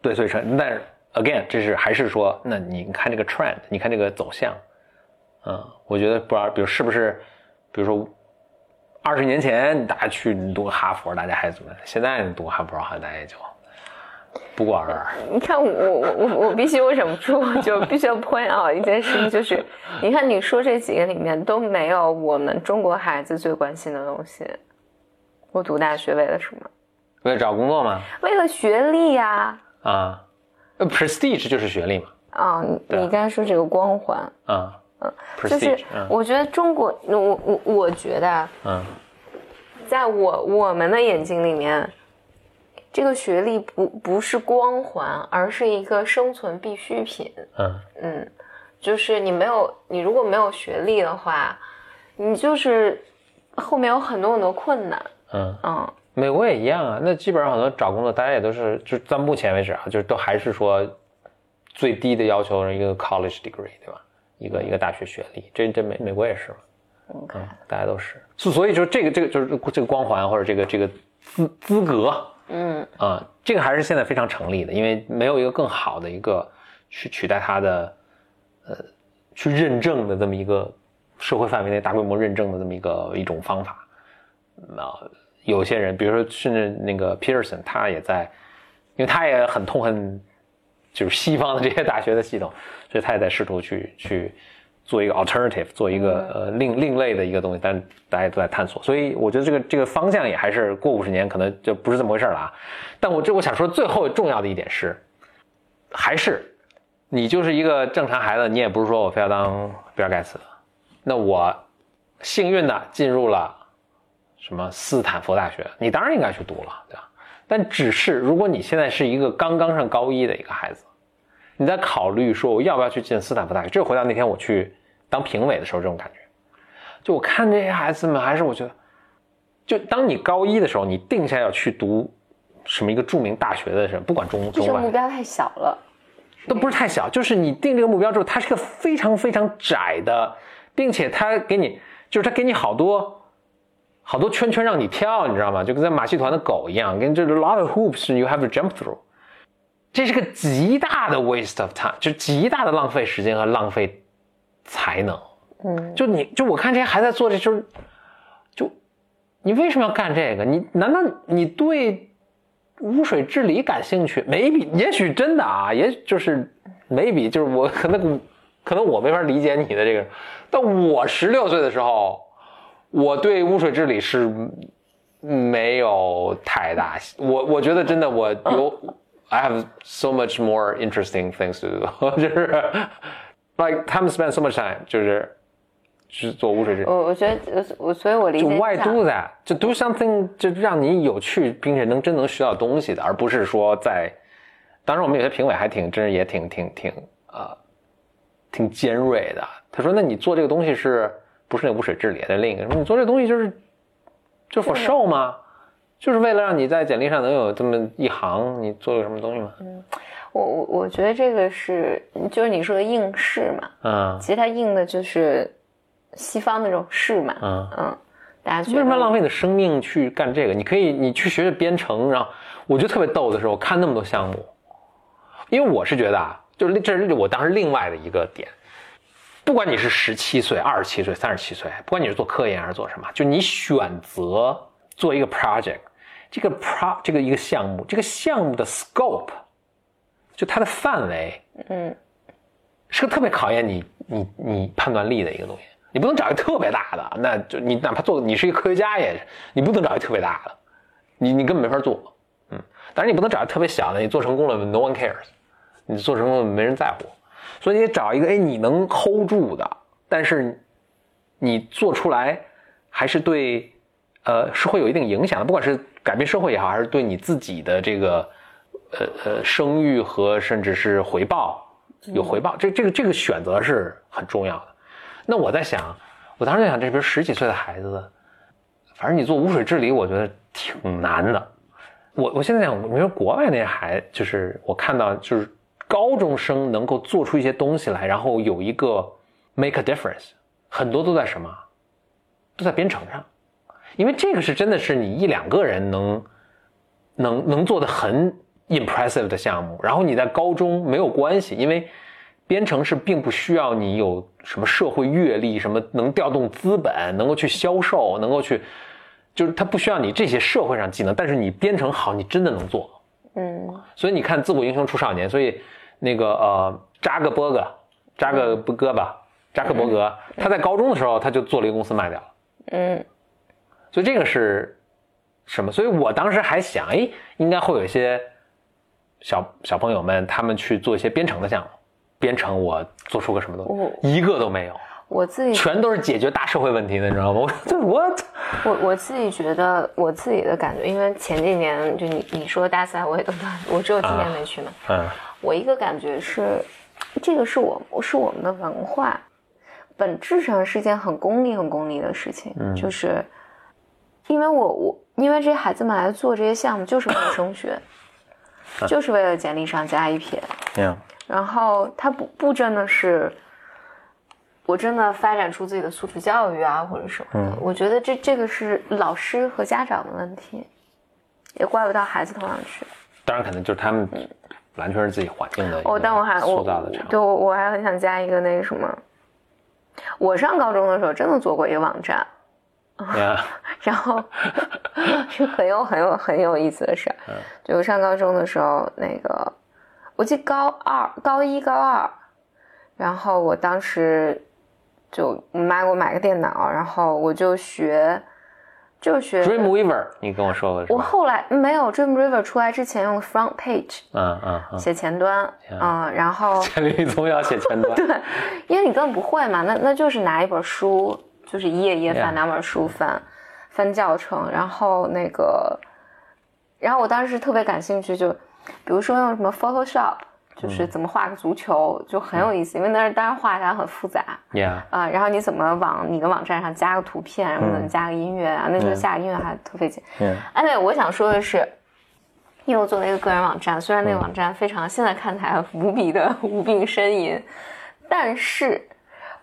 对，所以说，但是 again，这是还是说，那你看这个 trend，你看这个走向，嗯，我觉得不知道，比如是不是，比如说二十年前大家去读哈佛，大家还怎么？现在读哈佛好像大家也就不过尔尔。你看我我我我必须我忍不住就必须要 point out 一件事情，就是 你看你说这几个里面都没有我们中国孩子最关心的东西。我读大学为了什么？为了找工作吗？为了学历呀、啊，呃，prestige 就是学历嘛，啊！你刚才说这个光环，啊，嗯就是我觉得中国，我我我觉得啊，嗯在我我们的眼睛里面，这个学历不不是光环，而是一个生存必需品。嗯嗯，就是你没有，你如果没有学历的话，你就是后面有很多很多困难。嗯，嗯，美国也一样啊。那基本上很多找工作，大家也都是，就到目前为止啊，就是都还是说最低的要求是一个 college degree，对吧？一个一个大学学历，这这美美国也是嘛。嗯，大家都是，所所以就这个这个就是这个光环或者这个这个资资格，嗯啊、这个还是现在非常成立的，因为没有一个更好的一个去取代它的，呃，去认证的这么一个社会范围内大规模认证的这么一个一种方法。啊、有些人，比如说甚至那个 Peterson，他也在，因为他也很痛恨就是西方的这些大学的系统，所以他也在试图去去做一个 alternative，做一个呃另另类的一个东西，但大家都在探索，所以我觉得这个这个方向也还是过五十年可能就不是这么回事了啊。但我这我想说最后重要的一点是，还是你就是一个正常孩子，你也不是说我非要当比尔盖茨，那我幸运的进入了什么斯坦福大学，你当然应该去读了，对吧？但只是如果你现在是一个刚刚上高一的一个孩子，你在考虑说我要不要去进斯坦福大学，这回到那天我去当评委的时候这种感觉，就我看这些孩子们，还是我觉得，就当你高一的时候，你定下要去读什么一个著名大学的时候，不管中这个中外目标太小了。都不是太小，就是你定这个目标之后，它是个非常非常窄的，并且它给你，就是它给你好多好多圈圈让你跳，你知道吗？就跟在马戏团的狗一样，跟这 lot of hoops you have to jump through。这是个极大的 waste of time，就是极大的浪费时间和浪费才能。嗯，就你就我看这些还在做这，就是就你为什么要干这个？你难道你对污水治理感兴趣？maybe 也许真的啊，也就是 maybe 就是我可能可能我没法理解你的这个，但我十六岁的时候，我对污水治理是没有太大，我我觉得真的我有 I have so much more interesting things to do，就是 like 他们 spend so much time，就是就是做污水治理。我我觉得我所以，我理解就 why do that？就 do something 就让你有趣，并且能真能学到东西的，而不是说在。当然，我们有些评委还挺真是也挺挺挺呃挺尖锐的。他说：“那你做这个东西是不是那污水治理？的另一个？你做这个东西就是就 for show 吗？就是为了让你在简历上能有这么一行，你做了什么东西吗？嗯我我我觉得这个是就是你说的应试嘛，嗯其实它应的就是西方那种试嘛，嗯。嗯，大家为什么要浪费你的生命去干这个？你可以，你去学学编程，然后我觉得特别逗的是，我看那么多项目，因为我是觉得啊，就是这是我当时另外的一个点，不管你是十七岁、二十七岁、三十七岁，不管你是做科研还是做什么，就你选择做一个 project，这个 pro 这个一个项目，这个项目的 scope，就它的范围，嗯，是个特别考验你你你判断力的一个东西。你不能找一个特别大的，那就你哪怕做你是一个科学家也，你不能找一个特别大的，你你根本没法做，嗯。当然你不能找一个特别小的，你做成功了 no one cares，你做成功了没人在乎，所以你得找一个哎你能 hold 住的，但是你做出来还是对呃是会有一定影响的，不管是改变社会也好，还是对你自己的这个呃呃声誉和甚至是回报有回报，这这个这个选择是很重要的。那我在想，我当时在想，这边十几岁的孩子，反正你做污水治理，我觉得挺难的。我我现在想，你说国外那些孩，就是我看到，就是高中生能够做出一些东西来，然后有一个 make a difference，很多都在什么？都在编程上，因为这个是真的是你一两个人能能能做的很 impressive 的项目，然后你在高中没有关系，因为。编程是并不需要你有什么社会阅历，什么能调动资本，能够去销售，能够去，就是它不需要你这些社会上技能，但是你编程好，你真的能做。嗯，所以你看，自古英雄出少年，所以那个呃，扎克伯格，扎克伯格吧，扎克伯格，他在高中的时候他就做了一个公司卖掉了。嗯，所以这个是什么？所以我当时还想，哎，应该会有一些小小朋友们，他们去做一些编程的项目。编程我做出个什么东西，一个都没有。我自己全都是解决大社会问题的，你知道吗？我这我我我自己觉得我自己的感觉，因为前几年就你你说大赛我也都到，我只有今年没去嘛。嗯，我一个感觉是，这个是我是我们的文化，本质上是件很功利很功利的事情，嗯就是因为我我因为这些孩子们来做这些项目就是为了升学，就是为了简历上加一撇。嗯然后他不不真的是，我真的发展出自己的素质教育啊，或者什么的。我觉得这这个是老师和家长的问题，也怪不到孩子头上去。当然可能就是他们完全是自己环境的一个哦，但我还我。对我我还很想加一个那个什么，我上高中的时候真的做过一个网站，呀，然后 是很有很有很有意思的事儿。就我上高中的时候，那个我记得高二、高一、高二，然后我当时就我妈给我买个电脑，然后我就学，就学。Dreamweaver，你跟我说过？我后来没有 Dreamweaver 出来之前用 Front Page 嗯嗯嗯，写前端，嗯，然后 简历总要写前端。对，因为你根本不会嘛，那那就是拿一本书，就是一页一页.翻，两本书翻，翻教程，然后那个，然后我当时特别感兴趣，就比如说用什么 Photoshop，就是嗯。怎么画个足球，就很有意思，因为那是当然画起来很复杂 Yeah，啊、然后你怎么往你的网站上加个图片，然后怎么加个音乐啊，那时候下个音乐还特费劲。嗯哎，对，我想说的是，因为我做了一个个人网站，虽然那个网站非常现在看起来无比的无病呻吟，但是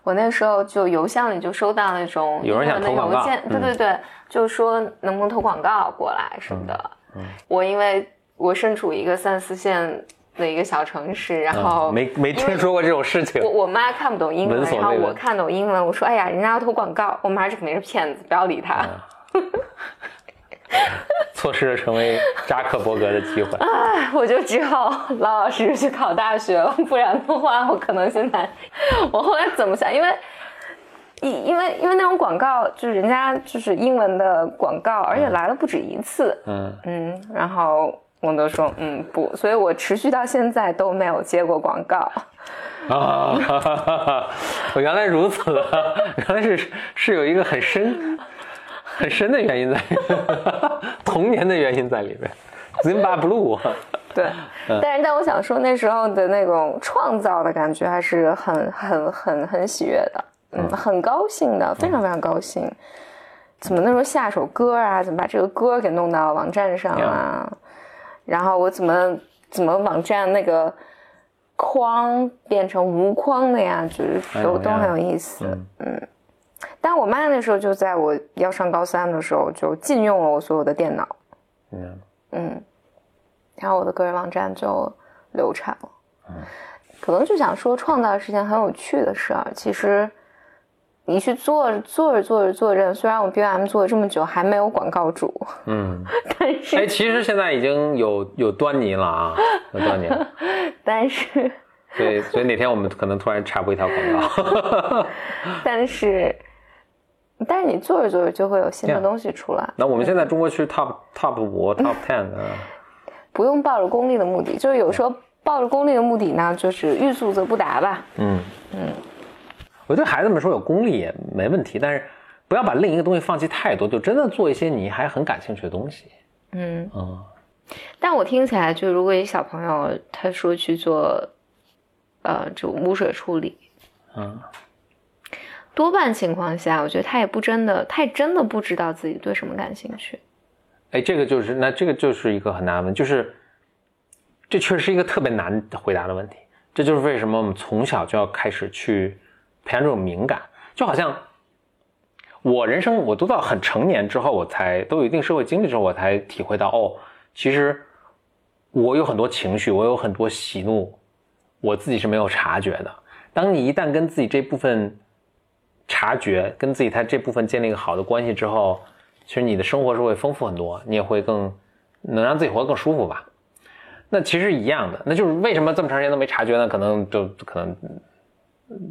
我那时候就邮箱里就收到那种有人想投广告英文的邮件，对对对，就说能不能投广告过来什么的。我因为我身处一个三四线的一个小城市，然后嗯没没听说过这种事情我。我妈看不懂英文，然后我看懂英文，我说哎呀，人家要投广告，我妈这肯定是骗子，不要理他。错失了成为扎克伯格的机会。哎，我就只好老老实实去考大学了，不然的话，我可能现在，我后来怎么想？因为，因因为因为那种广告，就是人家就是英文的广告，而且来了不止一次，嗯嗯，然后我都说嗯不，所以我持续到现在都没有接过广告。啊，我 原来如此，原来是是有一个很深、很深的原因在，童年的原因在里面。Zimba Blue，对，但是但我想说那时候的那种创造的感觉还是很很很很喜悦的，嗯，很高兴的，非常非常高兴。怎么那时候下首歌啊？怎么把这个歌给弄到网站上啊？然后我怎么怎么网站那个框变成无框的呀？就是都都很有意思，嗯。但我妈那时候就在我要上高三的时候就禁用了我所有的电脑，嗯嗯，然后我的个人网站就流产了，嗯，可能就想说创造是件很有趣的事儿，其实。你去做做着做着做着，虽然我 B M 做了这么久还没有广告主，嗯，但是哎，其实现在已经有有端倪了啊，有端倪了。但是，对，所以哪天我们可能突然插播一条广告。但是，但是你做着做着就会有新的东西出来。那我们现在中国区 top top 五 top ten 啊，不用抱着功利的目的，就是有时候抱着功利的目的呢，就是欲速则不达吧。嗯嗯。我对孩子们说有功利也没问题，但是不要把另一个东西放弃太多，就真的做一些你还很感兴趣的东西。嗯嗯。但我听起来，就如果一小朋友他说去做，呃，就污水处理，嗯，多半情况下，我觉得他也不真的，他也真的不知道自己对什么感兴趣。哎，这个就是那这个就是一个很难问，就是这确实是一个特别难回答的问题。这就是为什么我们从小就要开始去。培养这种敏感，就好像我人生，我都到很成年之后，我才都有一定社会经历之后，我才体会到，哦，其实我有很多情绪，我有很多喜怒，我自己是没有察觉的。当你一旦跟自己这部分察觉，跟自己他这部分建立一个好的关系之后，其实你的生活是会丰富很多，你也会更能让自己活得更舒服吧。那其实一样的，那就是为什么这么长时间都没察觉呢？可能就可能。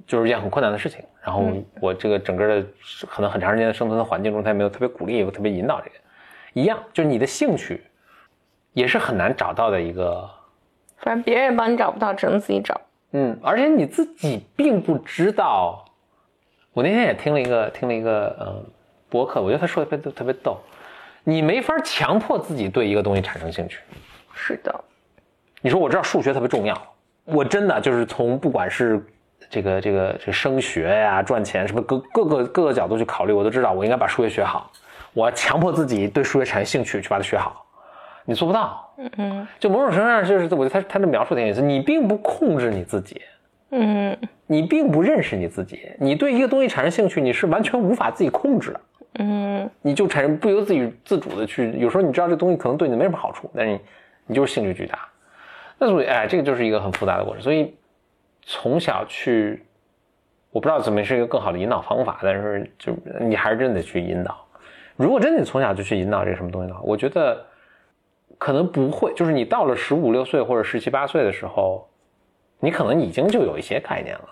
就是一件很困难的事情，然后我这个整个的可能很长时间的生存的环境中，他也没有特别鼓励，也特别引导这个，一样，就是你的兴趣也是很难找到的一个，反正别人帮你找不到，只能自己找。嗯，而且你自己并不知道。我那天也听了一个听了一个呃博客，我觉得他说的特别特别逗，你没法强迫自己对一个东西产生兴趣。是的，你说我知道数学特别重要，我真的就是从不管是。这个这个这个升学呀，赚钱什么各各个各个角度去考虑，我都知道我应该把数学学好。我强迫自己对数学产生兴趣，去把它学好，你做不到。嗯嗯，就某种程度上就是，我觉得他他的描述挺有意思。你并不控制你自己，嗯，你并不认识你自己。你对一个东西产生兴趣，你是完全无法自己控制的。嗯，你就产生不由自己自主的去，有时候你知道这东西可能对你没什么好处，但是你你就是兴趣巨大。那所以哎，这个就是一个很复杂的过程，所以。从小去，我不知道怎么是一个更好的引导方法，但是就你还是真得去引导。如果真的从小就去引导这个什么东西的话，我觉得可能不会。就是你到了十五六岁或者十七八岁的时候，你可能已经就有一些概念了。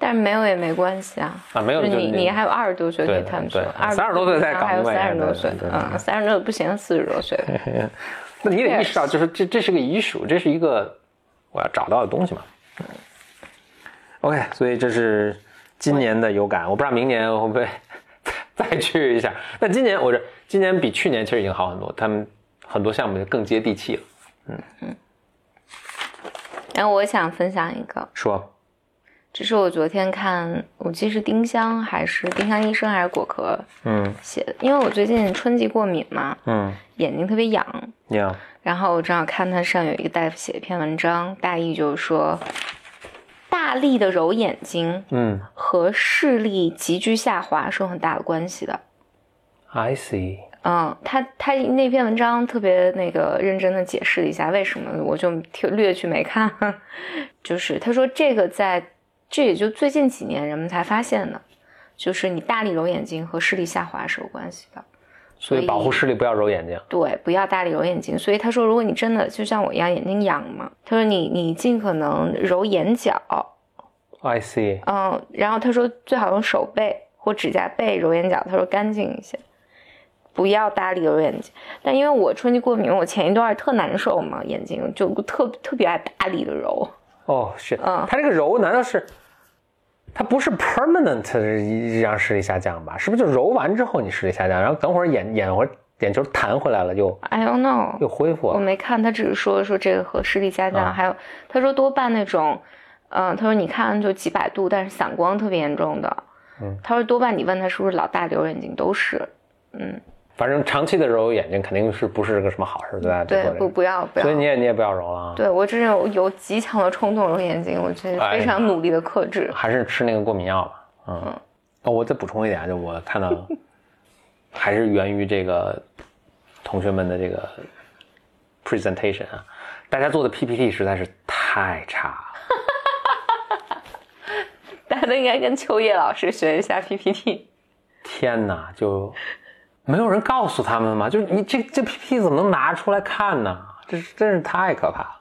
但是没有也没关系啊。啊，没有就你你还有二十多岁可以探索，三十多岁再搞还有三十多岁，嗯，三十多不行，四十多岁。那你得意识到，就是这这是个遗属，这是一个我要找到的东西嘛。OK，所以这是今年的有感，我不知道明年会不会 再去一下。但今年我这今年比去年其实已经好很多，他们很多项目就更接地气了。嗯嗯。然后我想分享一个，说，这是我昨天看，我记得是丁香还是丁香医生还是果壳嗯写的，因为我最近春季过敏嘛，嗯，眼睛特别痒，痒。然后我正好看他上有一个大夫写一篇文章，大意就是说。大力的揉眼睛，嗯，和视力急剧下滑是有很大的关系的。I see。嗯，他他那篇文章特别那个认真的解释了一下为什么，我就略去没看。就是他说这个在这也就最近几年人们才发现的，就是你大力揉眼睛和视力下滑是有关系的。所以保护视力，不要揉眼睛。对，不要大力揉眼睛。所以他说，如果你真的就像我一样眼睛痒嘛，他说你你尽可能揉眼角。I see。嗯，然后他说最好用手背或指甲背揉眼角，他说干净一些。不要大力揉眼睛。但因为我春季过敏，我前一段特难受嘛，眼睛就特特别爱大力的揉。哦，是，嗯它这个揉难道是，它不是 permanent 让视力下降吧？是不是就揉完之后你视力下降，然后等会儿眼眼会眼球弹回来了，又 I don't know，又恢复了？我没看，他只是说说这个和视力下降，啊还有他说多半那种，嗯、他说你看就几百度，但是散光特别严重的，嗯，他说多半你问他是不是老大流眼睛都是，嗯，反正长期的揉眼睛肯定是不是个什么好事，对吧？对不不要不要，所以你也你也不要揉了啊。对我真是有有极强的冲动揉眼睛，我觉得哎非常努力的克制。还是吃那个过敏药吧。嗯，哦，我再补充一点啊，就我看到，还是源于这个同学们的这个 presentation 啊，大家做的 PPT 实在是太差了。大家都应该跟秋叶老师学一下 PPT。天哪，就没有人告诉他们吗？就是你这这 PPT 怎么能拿出来看呢？这是真是太可怕了。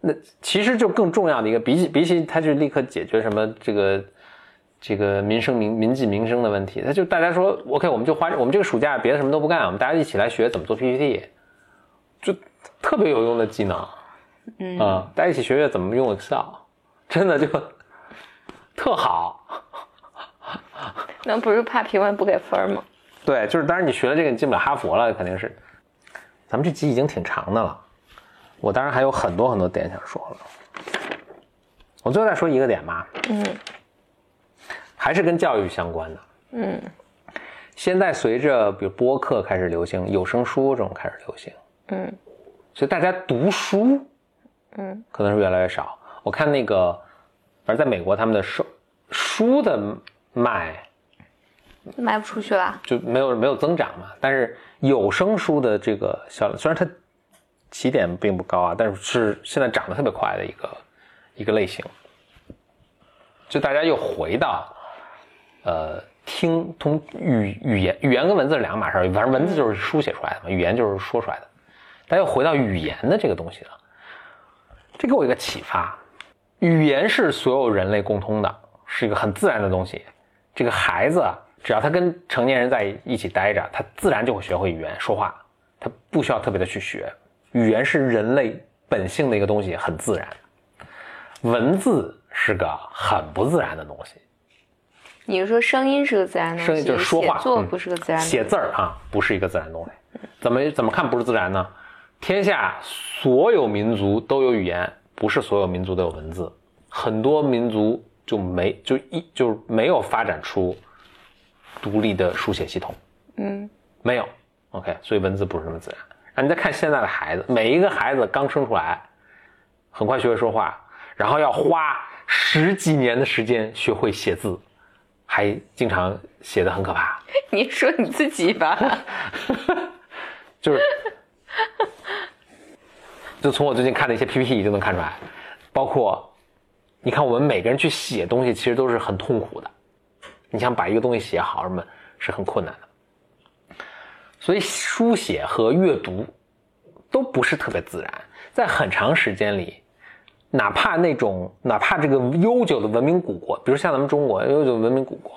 那其实就更重要的一个，比起比起他就立刻解决什么这个这个民生民民计民生的问题，他就大家说 OK，我们就花我们这个暑假别的什么都不干，我们大家一起来学怎么做 PPT，就特别有用的技能。嗯啊、大家一起学学怎么用 Excel，真的就特好。那不是怕评委不给分吗？对，就是当然你学了这个，你进不了哈佛了，肯定是。咱们这集已经挺长的了，我当然还有很多很多点想说了。我最后再说一个点吧，嗯还是跟教育相关的。嗯现在随着比如播客开始流行，有声书这种开始流行，嗯所以大家读书嗯可能是越来越少。我看那个，反正在美国他们的书书的卖卖不出去了。就没有没有增长嘛。但是有声书的这个销量，虽然它起点并不高啊，但是是现在涨得特别快的一个一个类型。就大家又回到，呃，听通语语言语言跟文字是两码事儿，反正文字就是书写出来的嘛，语言就是说出来的。大家又回到语言的这个东西了，这给我一个启发：语言是所有人类共通的，是一个很自然的东西。这个孩子啊，只要他跟成年人在一起待着，他自然就会学会语言说话，他不需要特别的去学。语言是人类本性的一个东西，很自然。文字是个很不自然的东西，你是说声音是个自然的东声西，音就是说话，写作嗯不是个自然的东西写字儿啊，不是一个自然的东西。怎么怎么看不是自然呢？天下所有民族都有语言，不是所有民族都有文字。很多民族就没就一就是没有发展出独立的书写系统，嗯没有。OK，所以文字不是那么自然。然后你再看现在的孩子，每一个孩子刚生出来，很快学会说话，然后要花十几年的时间学会写字，还经常写的很可怕。你说你自己吧。就是，就从我最近看的一些 PPT 就能看出来，包括你看我们每个人去写东西，其实都是很痛苦的。你想把一个东西写好，什么是很困难的。所以书写和阅读都不是特别自然，在很长时间里，哪怕那种哪怕这个悠久的文明古国，比如像咱们中国悠久的文明古国，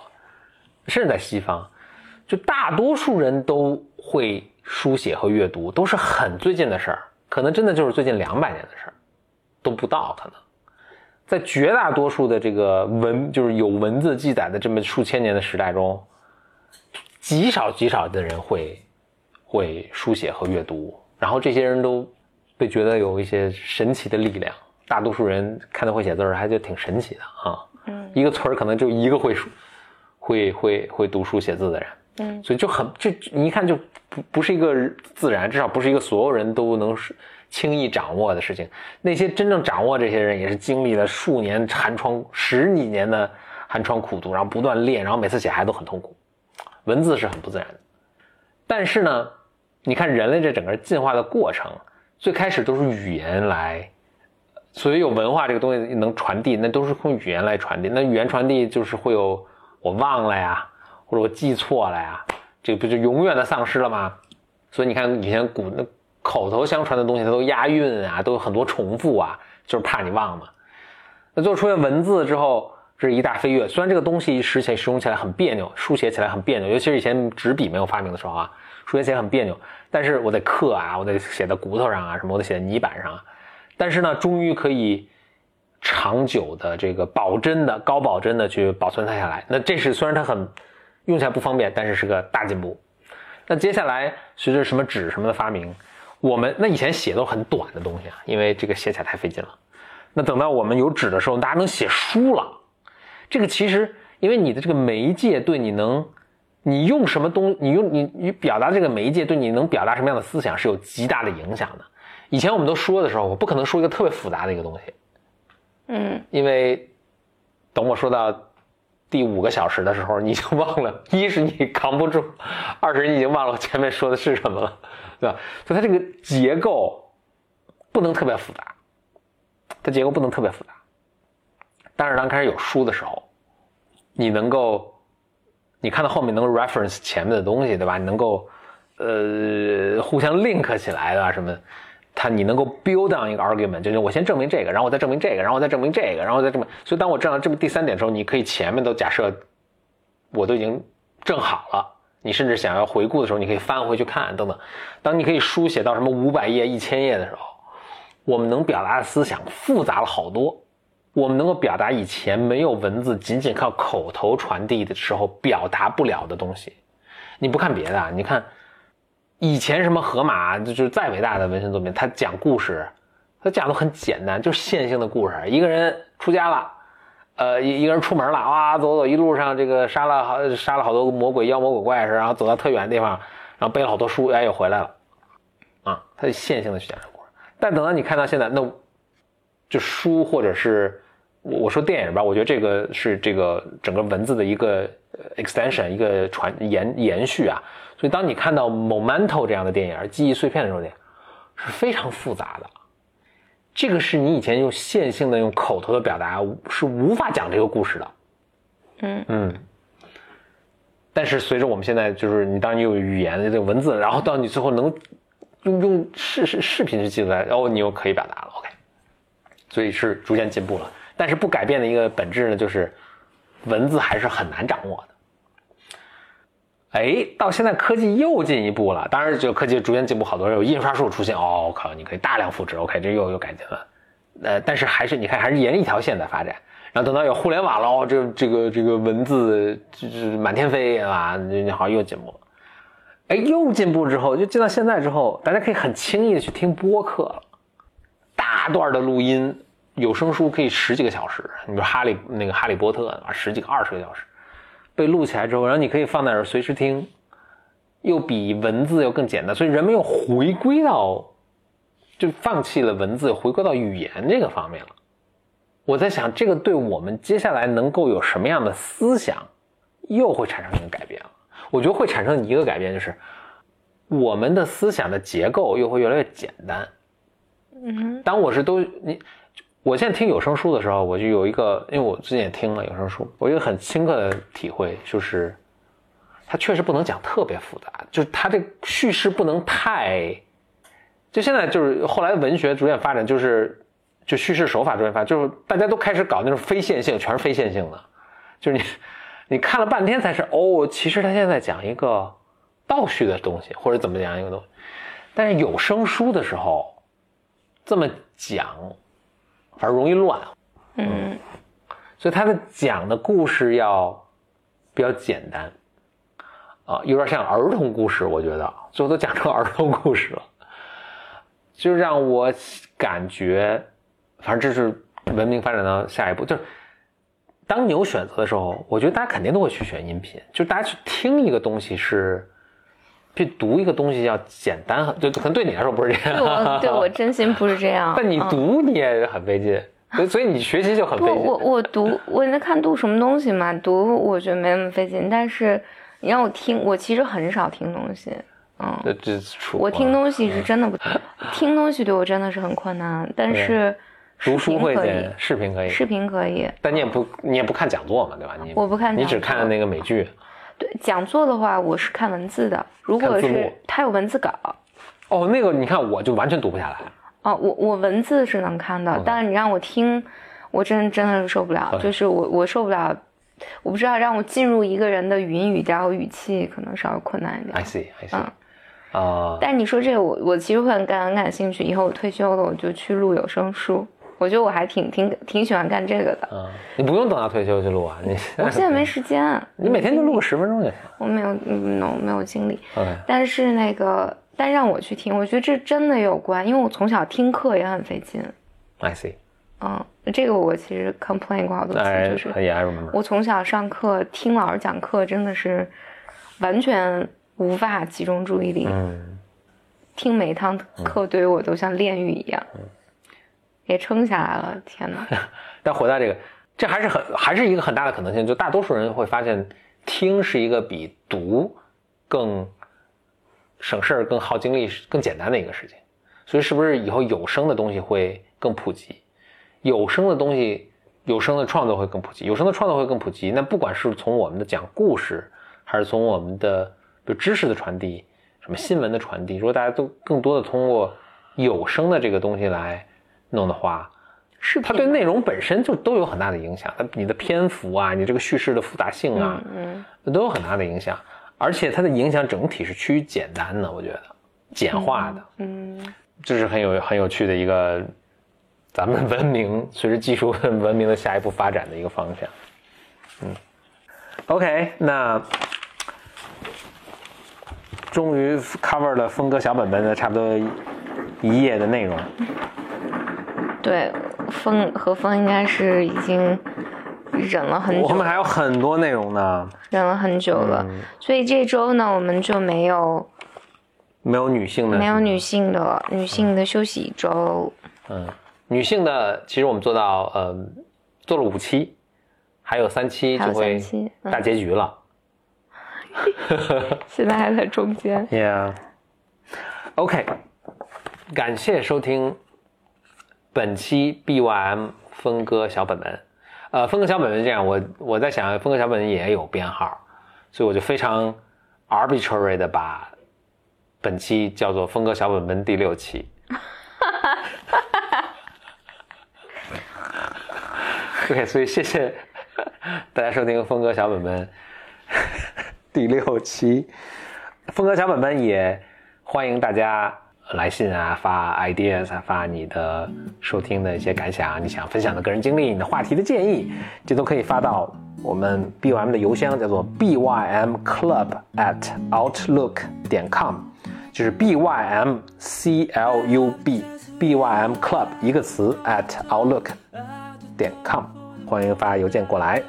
甚至在西方，就大多数人都会书写和阅读，都是很最近的事儿，可能真的就是最近两百年的事儿，都不到可能。在绝大多数的这个文，就是有文字记载的这么数千年的时代中，极少极少的人会会书写和阅读，然后这些人都被觉得有一些神奇的力量。大多数人看到会写字儿，还觉得挺神奇的啊。嗯一个村儿可能就一个会书会会会读书写字的人。嗯所以就很这你一看就不不是一个自然，至少不是一个所有人都能是轻易掌握的事情。那些真正掌握这些人，也是经历了数年寒窗、十几年的寒窗苦读，然后不断练，然后每次写还都很痛苦。文字是很不自然的，但是呢，你看人类这整个进化的过程，最开始都是语言来。所以有文化这个东西能传递，那都是用语言来传递。那语言传递就是会有我忘了呀，或者我记错了呀，这不就永远的丧失了吗？所以你看以前古那口头相传的东西，它都押韵啊，都有很多重复啊，就是怕你忘嘛。那最后出现文字之后，这是一大飞跃。虽然这个东西使起使用起来很别扭，书写起来很别扭，尤其是以前纸笔没有发明的时候啊，书写起来很别扭，但是我得刻啊，我得写在骨头上啊，什么我得写在泥板上啊。但是呢，终于可以长久的这个保真的高保真的去保存它下来。那这是虽然它很用起来不方便，但是是个大进步。那接下来随着什么纸什么的发明，我们那以前写都很短的东西啊，因为这个写起来太费劲了。那等到我们有纸的时候，大家能写书了。这个其实因为你的这个媒介对你能，你用什么东，你用你你表达这个媒介对你能表达什么样的思想是有极大的影响的。以前我们都说的时候，我不可能说一个特别复杂的一个东西，嗯，因为等我说到第五个小时的时候，你就忘了，一是你扛不住，二是你已经忘了我前面说的是什么了，对吧？所以它这个结构不能特别复杂，它结构不能特别复杂。但是当开始有书的时候，你能够，你看到后面能够 reference 前面的东西，对吧？你能够，呃，互相 link 起来的什么？它你能够 build on 一个 argument，就是我先证明这个，然后我再证明这个，然后我再证明这个，然后再证明。所以当我证到这么第三点的时候，你可以前面都假设我都已经证好了，你甚至想要回顾的时候，你可以翻回去看等等。当你可以书写到什么五百页、一千页的时候，我们能表达的思想复杂了好多。我们能够表达以前没有文字，仅仅靠口头传递的时候表达不了的东西。你不看别的，啊你看。以前什么河马就是再伟大的文学作品，他讲故事，他讲的很简单，就是线性的故事。一个人出家了，呃，一一个人出门了，哇，走走一路上这个杀了好杀了好多魔鬼妖魔鬼怪是，然后走到特远的地方，然后背了好多书，哎，又回来了，啊，他就线性的去讲这故事。但等到你看到现在，那就书或者是我我说电影吧，我觉得这个是这个整个文字的一个 extension，一个传延延续啊。所以，当你看到《Momento》这样的电影，记忆碎片的时候呢，是非常复杂的。这个是你以前用线性的、用口头的表达是无法讲这个故事的。嗯嗯。但是随着我们现在，就是你当你有语言的这个文字，然后到你最后能用用视视视频去记录来，然后你又可以表达了。OK。所以是逐渐进步了，但是不改变的一个本质呢，就是文字还是很难掌握的。哎，到现在科技又进一步了，当然就科技逐渐进步，好多人有印刷术出现，哦，我靠，你可以大量复制，OK，这又又改进了，呃，但是还是你看还是沿着一条线在发展，然后等到有互联网了，哦，这这个这个文字就是满天飞啊，你好像又进步了，哎，又进步之后，就进到现在之后，大家可以很轻易的去听播客了，大段的录音，有声书可以十几个小时，你比如哈利那个哈利波特啊，十几个二十个小时。被录起来之后，然后你可以放在那儿随时听，又比文字要更简单，所以人们又回归到，就放弃了文字，回归到语言这个方面了。我在想，这个对我们接下来能够有什么样的思想，又会产生一个改变了。我觉得会产生一个改变，就是我们的思想的结构又会越来越简单。嗯，当我是都你。我现在听有声书的时候，我就有一个，因为我最近也听了有声书，我有一个很深刻的体会，就是它确实不能讲特别复杂，就是它这叙事不能太，就现在就是后来文学逐渐发展，就是就叙事手法逐渐发展，就是大家都开始搞那种非线性，全是非线性的，就是你你看了半天才是哦，其实他现在讲一个倒叙的东西，或者怎么讲一个东西，但是有声书的时候这么讲。反而容易乱，嗯，所以他的讲的故事要比较简单，啊，有点像儿童故事，我觉得最后都讲成儿童故事了，就让我感觉，反正这是文明发展到下一步，就是当你有选择的时候，我觉得大家肯定都会去选音频，就是大家去听一个东西是，去读一个东西要简单很，就可能对你来说不是这样，对我对我真心不是这样。但你读你也很费劲，所以所以你学习就很费劲。我我读我在看读什么东西嘛？读我觉得没那么费劲，但是你让我听，我其实很少听东西。嗯，这我听东西是真的不 听东西，对我真的是很困难。但是读书会以，视频可以，视频可以。但你也不你也不看讲座嘛，对吧？你我不看，你只看那个美剧。对讲座的话，我是看文字的。如果是他有文字稿，哦，那个你看我就完全读不下来。哦，我我文字是能看的，但是你让我听，我真真的是受不了。就是我我受不了，我不知道让我进入一个人的语音语调和语气，可能稍微困难一点。I see, I see。啊，但你说这个，我我其实会很感很感兴趣。以后我退休了，我就去录有声书。我觉得我还挺挺挺喜欢干这个的。嗯，你不用等到退休去录啊，你 我现在没时间，你每天就录个十分钟就行。我没有，no 没有精力。但是那个，但让我去听，我觉得这真的有关，因为我从小听课也很费劲。I see。嗯，这个我其实 complain 过好多次，哎就是 I remember。我从小上课听老师讲课，真的是完全无法集中注意力。嗯，听每一堂课对于我都像炼狱一样，也撑下来了。天哪！但回到这个，这还是很还是一个很大的可能性，就大多数人会发现，听是一个比读更省事儿、更耗精力、更简单的一个事情。所以，是不是以后有声的东西会更普及？有声的东西，有声的创作会更普及，有声的创作会更普及。那不管是从我们的讲故事，还是从我们的比如知识的传递，什么新闻的传递，如果大家都更多的通过有声的这个东西来弄的话，视频它对内容本身就都有很大的影响，它你的篇幅啊，你这个叙事的复杂性啊，嗯，都有很大的影响，而且它的影响整体是趋于简单的，我觉得简化的，嗯，这是很有很有趣的一个咱们文明随着技术文明的下一步发展的一个方向。嗯，OK，那终于 cover 了峰哥小本本的差不多一页的内容。对，风和风应该是已经忍了很久，我们还有很多内容呢，忍了很久了，所以这周呢，我们就没有没有女性的，没有女性的女性的休息一周。嗯，女性的其实我们做到呃做了五期，还有三期就会大结局了。现在还在中间。Yeah. OK，感谢收听本期 BYM 峰哥小本本。呃，峰哥小本本这样，我我在想，峰哥小本本也有编号，所以我就非常 arbitrary 的把本期叫做峰哥小本本第六期。OK，所以谢谢 大家收听峰哥小本本第六期。峰哥小本本也欢迎大家来信啊，发 ideas 啊，发你的收听的一些感想，你想分享的个人经历，你的话题的建议，这都可以发到我们 BYM 的邮箱，叫做 bymclub at outlook 点 com，就是 bym c l u b bym club 一个词 at outlook 点 com，欢迎发邮件过来。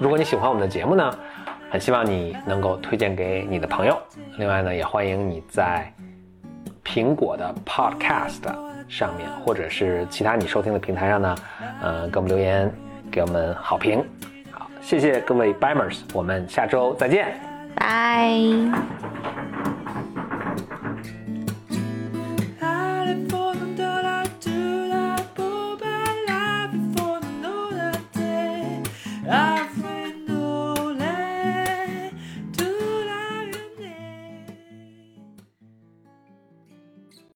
如果你喜欢我们的节目呢，很希望你能够推荐给你的朋友。另外呢，也欢迎你在苹果的 Podcast 上面，或者是其他你收听的平台上呢，呃，给我们留言，给我们好评。好，谢谢各位 Bimers，我们下周再见。拜。